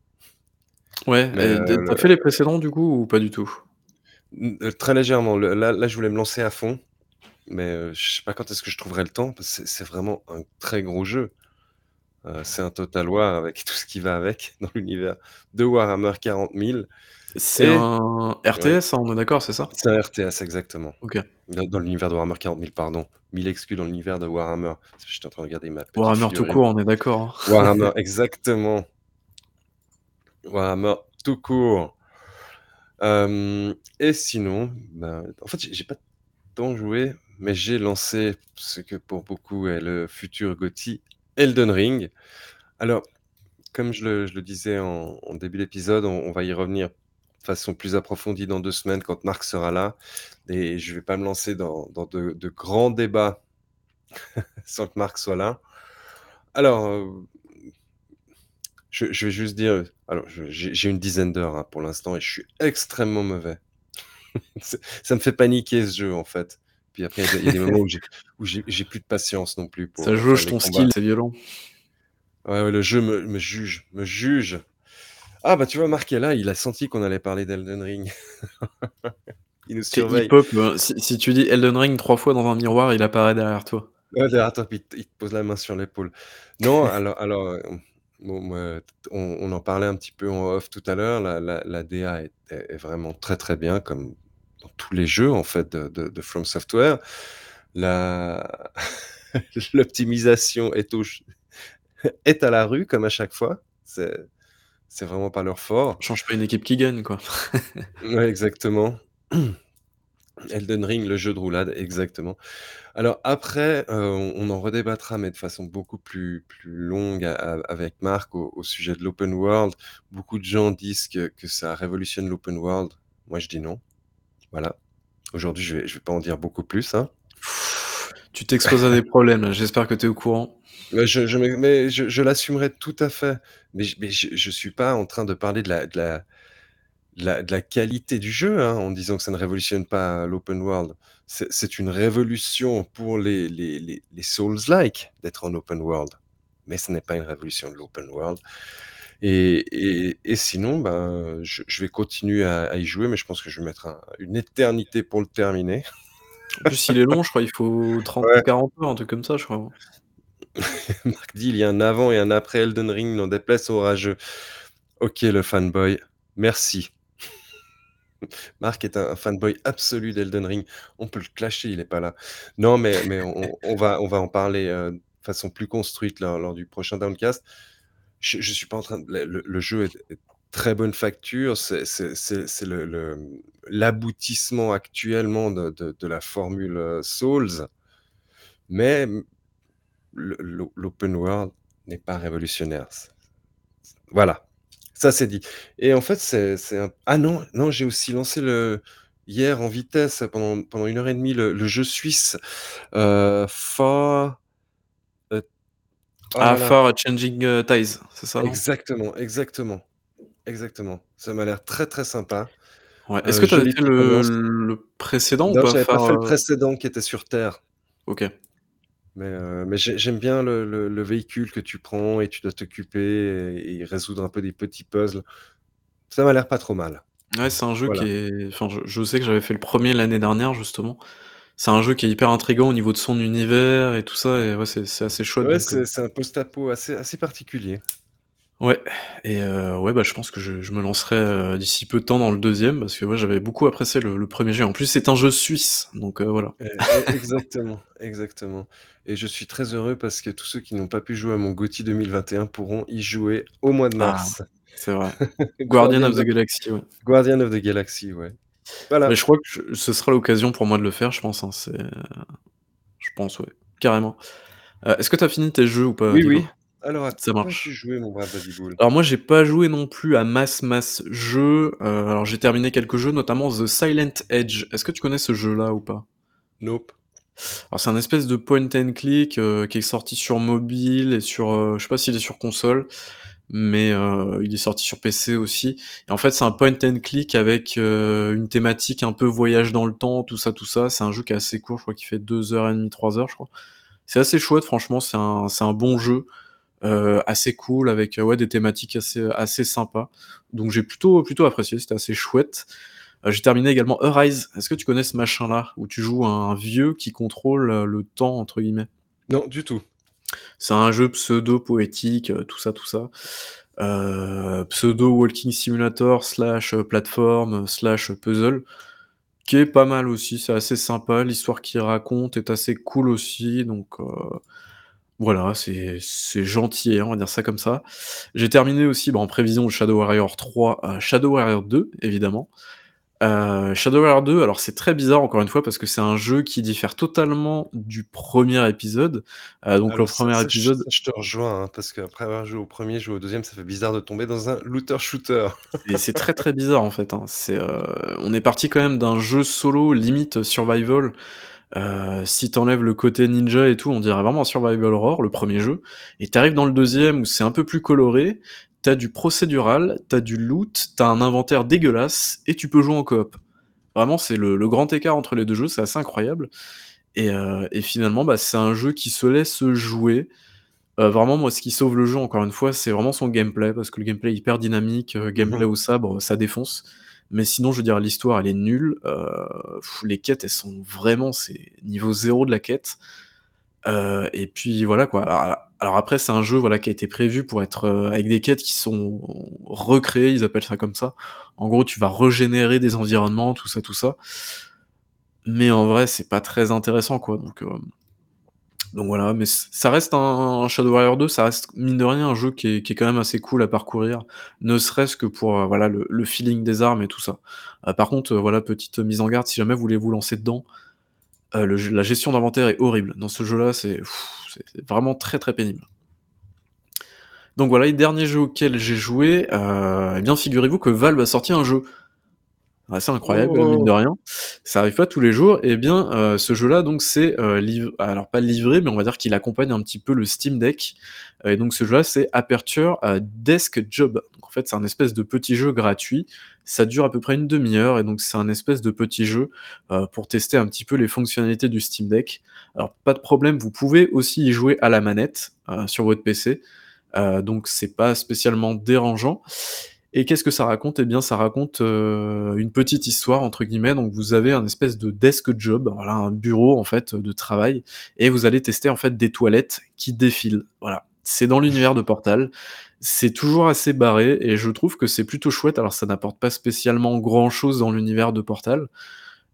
Ouais Mais et heu, d tu as le fait les précédents du coup ou pas du tout? Heu, très légèrement. Le là là, je voulais me lancer à fond, mais heu, je sais pas quand est-ce que je trouverai le temps parce que c'est vraiment un très gros jeu. Heu, c'est un Total War avec tout ce qui va avec dans l'univers de Warhammer 40 000 C'est et un. RTS, hein, on est d'accord, c'est ça? C'est un RTS exactement. OK. Dans dans l'univers de Warhammer 40 000, pardon. 1000 excuses dans l'univers de Warhammer. J'étais en train de regarder ma petite Warhammer tout figurine. court, on est d'accord, hein? Warhammer, exactement. Warhammer tout court. Hem et sinon, ben, en fait, j'ai j'ai pas tant joué, mais j'ai lancé ce que pour beaucoup est le futur GOTY, Elden Ring. Alors, comme je le je le disais en en début d'épisode, on on va y revenir façon plus approfondie dans 2 semaines quand Marc sera là et je vais pas me lancer dans dans de de grands débats sans que Marc soit là. Alors, heu, je je vais juste dire, alors j'ai une dizaine d'heures, hein, pour l'instant et je suis extrêmement mauvais. Ça me fait paniquer ce jeu, en fait. Puis après, il y a des il y a des moments où j'ai plus de patience non plus pour, Ça jauge ton skill, c'est violent. Ouais, ouais, le jeu me me juge me juge. Ah bah, tu vois, Marc est là, il a senti qu'on allait parler d'Elden Ring. Il nous surveille. hip-hop, heu, si si tu dis Elden Ring 3 fois dans un miroir, il apparaît derrière toi. Ouais, derrière toi, puis il te pose la main sur l'épaule. Non, alors alors, hem, bon, on on en parlait un petit peu en off tout à l'heure, la la la DA est vraiment très, très bien comme dans tous les jeux, en fait, de de de From Software. La l'optimisation est au est à la rue comme à chaque fois. C'est c'est vraiment pas leur fort. Change pas une équipe qui gagne, quoi. Ouais, exactement. Elden Ring, le jeu de roulade, exactement. Alors après, heu, on en redébattra, mais de façon beaucoup plus plus longue avec Marc au au sujet de l'open world. Beaucoup de gens disent que que ça révolutionne l'open world. Moi, je dis non. Voilà. Aujourd'hui, je vais je vais pas en dire beaucoup plus, hein. Tu t'exposes à des problèmes, j'espère que tu es au courant. Mais je je mais mais je je l'assumerai tout à fait. Mais je mais je je suis pas en train de parler de la de la de la de la qualité du jeu, hein, en disant que ça ne révolutionne pas l'open world. C'est une révolution pour les les les les Souls-like d'être en open world, mais ce n'est pas une révolution de l'open world Et, et, sinon, ben, je, vais continuer à, y jouer, mais je pense que je vais mettre une éternité pour le terminer. En plus, il est long, je crois, il faut 30 ou 40 heures, un truc comme ça, je crois. Marc dit, il y a un avant et un après Elden Ring, n'en déplace orageux. Ok, le fanboy, merci. Marc est un, fanboy absolu d'Elden Ring. On peut le clasher, il n'est pas là. Non, mais, mais on, va, on va en parler euh, de façon plus construite lors du prochain Downcast je, je suis pas en train de, le, jeu est, très bonne facture, c'est l'aboutissement le, actuellement de, de, la formule euh, Souls, mais l'open world n'est pas révolutionnaire. Voilà, ça c'est dit. Et en fait, c'est un... Ah non, non j'ai aussi lancé le hier en vitesse pendant, pendant une heure et demie le, jeu suisse euh, For Oh ah, for Changing euh, Ties, c'est ça Exactement, exactement. Exactement. Ça m'a l'air très très sympa. Ouais. Est-ce que tu avais fait le, précédent ou pas pas fait le euh, précédent qui était sur Terre. Ok. Mais, euh, mais j'aime bien le, véhicule que tu prends et tu dois t'occuper et, résoudre un peu des petits puzzles. Ça m'a l'air pas trop mal. Ouais, c'est un jeu qui est. Enfin, je sais que j'avais fait le premier l'année dernière, justement c'est un jeu qui est hyper intrigant au niveau de son univers et tout ça, et ouais, c'est assez chouette. Ouais, euh. c'est un post-apo assez, assez particulier. Ouais, et euh, ouais, bah, je pense que je, me lancerai d'ici peu de temps dans le deuxième, parce que ouais, j'avais beaucoup apprécié le, premier jeu. En plus, c'est un jeu suisse, donc voilà. Eh, eh, exactement, exactement. Et je suis très heureux parce que tous ceux qui n'ont pas pu jouer à mon GOTY 2021 pourront y jouer au mois de ah, mars. c'est vrai. Guardian, of the Galaxy, ouais. Guardian of the Galaxy, ouais. Mais je crois que ce sera l'occasion pour moi de le faire, je pense. Hein, c'est... Je pense, ouais. Carrément. Euh, est-ce que tu as fini tes jeux ou pas Oui, oui. Alors, ça marche. joué, mon brave Alors, moi, j'ai pas joué non plus à masse, masse jeux. Euh, alors, j'ai terminé quelques jeux, notamment The Silent Edge. Est-ce que tu connais ce jeu-là ou pas? Nope. Alors, c'est un espèce de point and click euh, qui est sorti sur mobile et sur. je sais pas s'il est sur console mais euh, il est sorti sur PC aussi. Et en fait, c'est un point and click avec euh, une thématique un peu voyage dans le temps, tout ça, tout ça. C'est un jeu qui est assez court, je crois qu'il fait 2h30, 3h, je crois. C'est assez chouette, franchement, c'est un, c'est un bon jeu. Euh, assez cool avec ouais des thématiques assez assez sympas donc j'ai plutôt plutôt apprécié c'était assez chouette j'ai terminé également Arise est-ce que tu connais ce machin là où tu joues un vieux qui contrôle le temps entre guillemets? Non du tout c'est un jeu pseudo-poétique, euh, tout ça, tout ça. Euh, pseudo-walking simulator slash euh, plateforme slash puzzle qui est pas mal aussi, c'est assez sympa, l'histoire qu'il raconte est assez cool aussi, donc voilà, c'est gentil, hein, on va dire ça comme ça. J'ai terminé aussi, bah, en prévision de Shadow Warrior 3, Shadow Warrior 2, évidemment. Euh, Shadow Warrior 2, alors c'est très bizarre encore une fois parce que c'est un jeu qui diffère totalement du premier épisode. Euh, donc le premier épisode. Je, te rejoins hein, parce qu'après avoir joué au premier, jouer au deuxième, ça fait bizarre de tomber dans un looter shooter. Et c'est très très bizarre en fait. Hein. C'est, euh, on est parti quand même d'un jeu solo limite survival. si t'enlèves le côté ninja et tout, on dirait vraiment un survival horror, le premier jeu. Et t'arrives dans le deuxième où c'est un peu plus coloré, t'as du procédural, t'as du loot, t'as un inventaire dégueulasse, et tu peux jouer en coop. Vraiment, c'est le, grand écart entre les deux jeux, c'est assez incroyable. Et, euh, finalement, bah, c'est un jeu qui se laisse jouer. Euh, vraiment, moi, ce qui sauve le jeu, encore une fois, c'est vraiment son gameplay, parce que le gameplay est hyper dynamique, euh, gameplay mhm. au sabre, ça défonce. Mais sinon, je veux dire, l'histoire, elle est nulle. les quêtes, elles sont vraiment, c'est niveau zéro de la quête. Et puis voilà quoi. Alors après, c'est un jeu voilà, qui a été prévu pour être euh, avec des quêtes qui sont recréées, ils appellent ça comme ça. En gros, tu vas régénérer des environnements, tout ça, tout ça. Mais en vrai, c'est pas très intéressant, quoi. Donc, euh, donc voilà, mais ça reste un, Shadow Warrior 2, ça reste mine de rien un jeu qui est, qui est quand même assez cool à parcourir, ne serait-ce que pour euh, voilà le, le, feeling des armes et tout ça. par contre, voilà petite mise en garde, si jamais vous voulez vous lancer dedans, la gestion d'inventaire est horrible. Dans ce jeu-là, c'est c'est vraiment très très pénible. Donc voilà, les derniers jeux auxquels j'ai joué, euh, eh bien figurez-vous que Valve a sorti un jeu. C'est incroyable, oh. mine de rien. Ça arrive pas tous les jours. Et eh bien, euh, ce jeu-là, donc, c'est euh, alors pas livré, mais on va dire qu'il accompagne un petit peu le Steam Deck. Et donc, ce jeu-là, c'est Aperture Desk Job. Donc, en fait, c'est un espèce de petit jeu gratuit. Ça dure à peu près une demi-heure, et donc c'est un espèce de petit jeu pour tester un petit peu les fonctionnalités du Steam Deck. Alors, pas de problème, vous pouvez aussi y jouer à la manette sur votre PC. Euh, donc c'est pas spécialement dérangeant. Et qu'est-ce que ça raconte? Eh bien, ça raconte euh, une petite histoire entre guillemets. Donc, vous avez un espèce de desk job, un bureau en fait de travail, et vous allez tester en fait des toilettes qui défilent. Voilà, c'est dans l'univers de Portal. C'est toujours assez barré et je trouve que c'est plutôt chouette. Alors, ça n'apporte pas spécialement grand chose dans l'univers de Portal,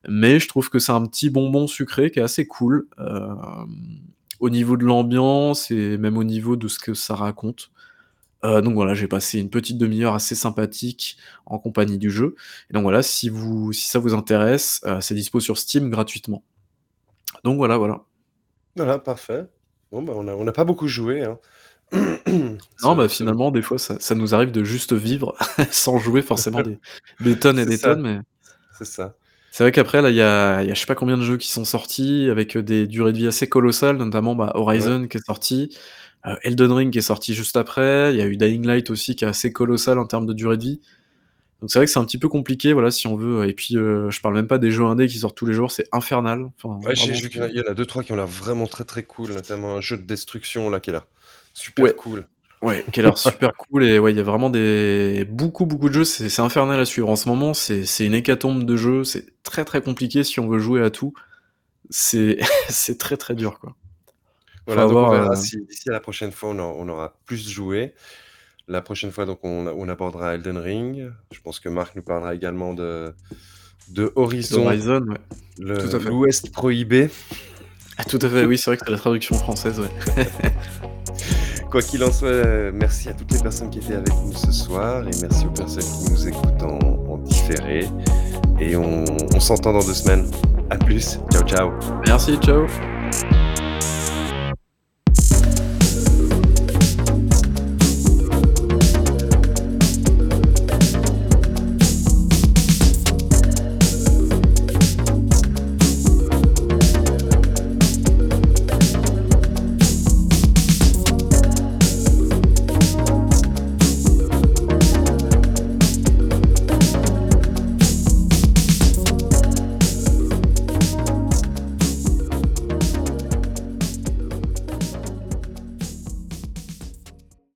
mais je trouve que c'est un petit bonbon sucré qui est assez cool euh, au niveau de l'ambiance et même au niveau de ce que ça raconte. Euh, donc voilà, j'ai passé une petite demi-heure assez sympathique en compagnie du jeu. Et donc voilà, si, vous, si ça vous intéresse, euh, c'est dispo sur Steam gratuitement. Donc voilà, voilà. Voilà, parfait. Bon, bah, on n'a pas beaucoup joué. Hein. non, bah finalement, des fois, ça, nous arrive de juste vivre sans jouer forcément des, tonnes et des tonnes. Mais... C'est ça. C'est vrai qu'après, là, il y a, y a je sais pas combien de jeux qui sont sortis avec des durées de vie assez colossales, notamment bah, Horizon qui est sorti. Euh, Elden Ring qui est sorti juste après, il y a eu Dying Light aussi qui est assez colossal en termes de durée de vie. Donc c'est vrai que c'est un petit peu compliqué, voilà, si on veut. Et puis, euh, je parle même pas des jeux indés qui sortent tous les jours, c'est infernal. ouais, j'ai vu qu'il y en a deux trois qui ont l'air vraiment très très cool, notamment un jeu de destruction là qui est là super cool. Ouais, qui a l'air super cool et ouais, il y a vraiment des beaucoup beaucoup de jeux. C'est infernal à suivre en ce moment. C'est une hécatombe de jeux. C'est très très compliqué si on veut jouer à tout. C'est c'est très très dur quoi. Voilà, donc on verra euh, si d'ici à la prochaine fois, on, aura plus joué. La prochaine fois, donc, on, abordera Elden Ring. Je pense que Marc nous parlera également de, de Horizon, Horizon l'Ouest prohibé. Ah, tout à fait, oui, c'est vrai que c'est la traduction française, ouais. Quoi qu'il en soit, merci à toutes les personnes qui étaient avec nous ce soir et merci aux personnes qui nous écoutent en, en différé. Et on, on s'entend dans deux semaines. À plus. Ciao, ciao. Merci, ciao.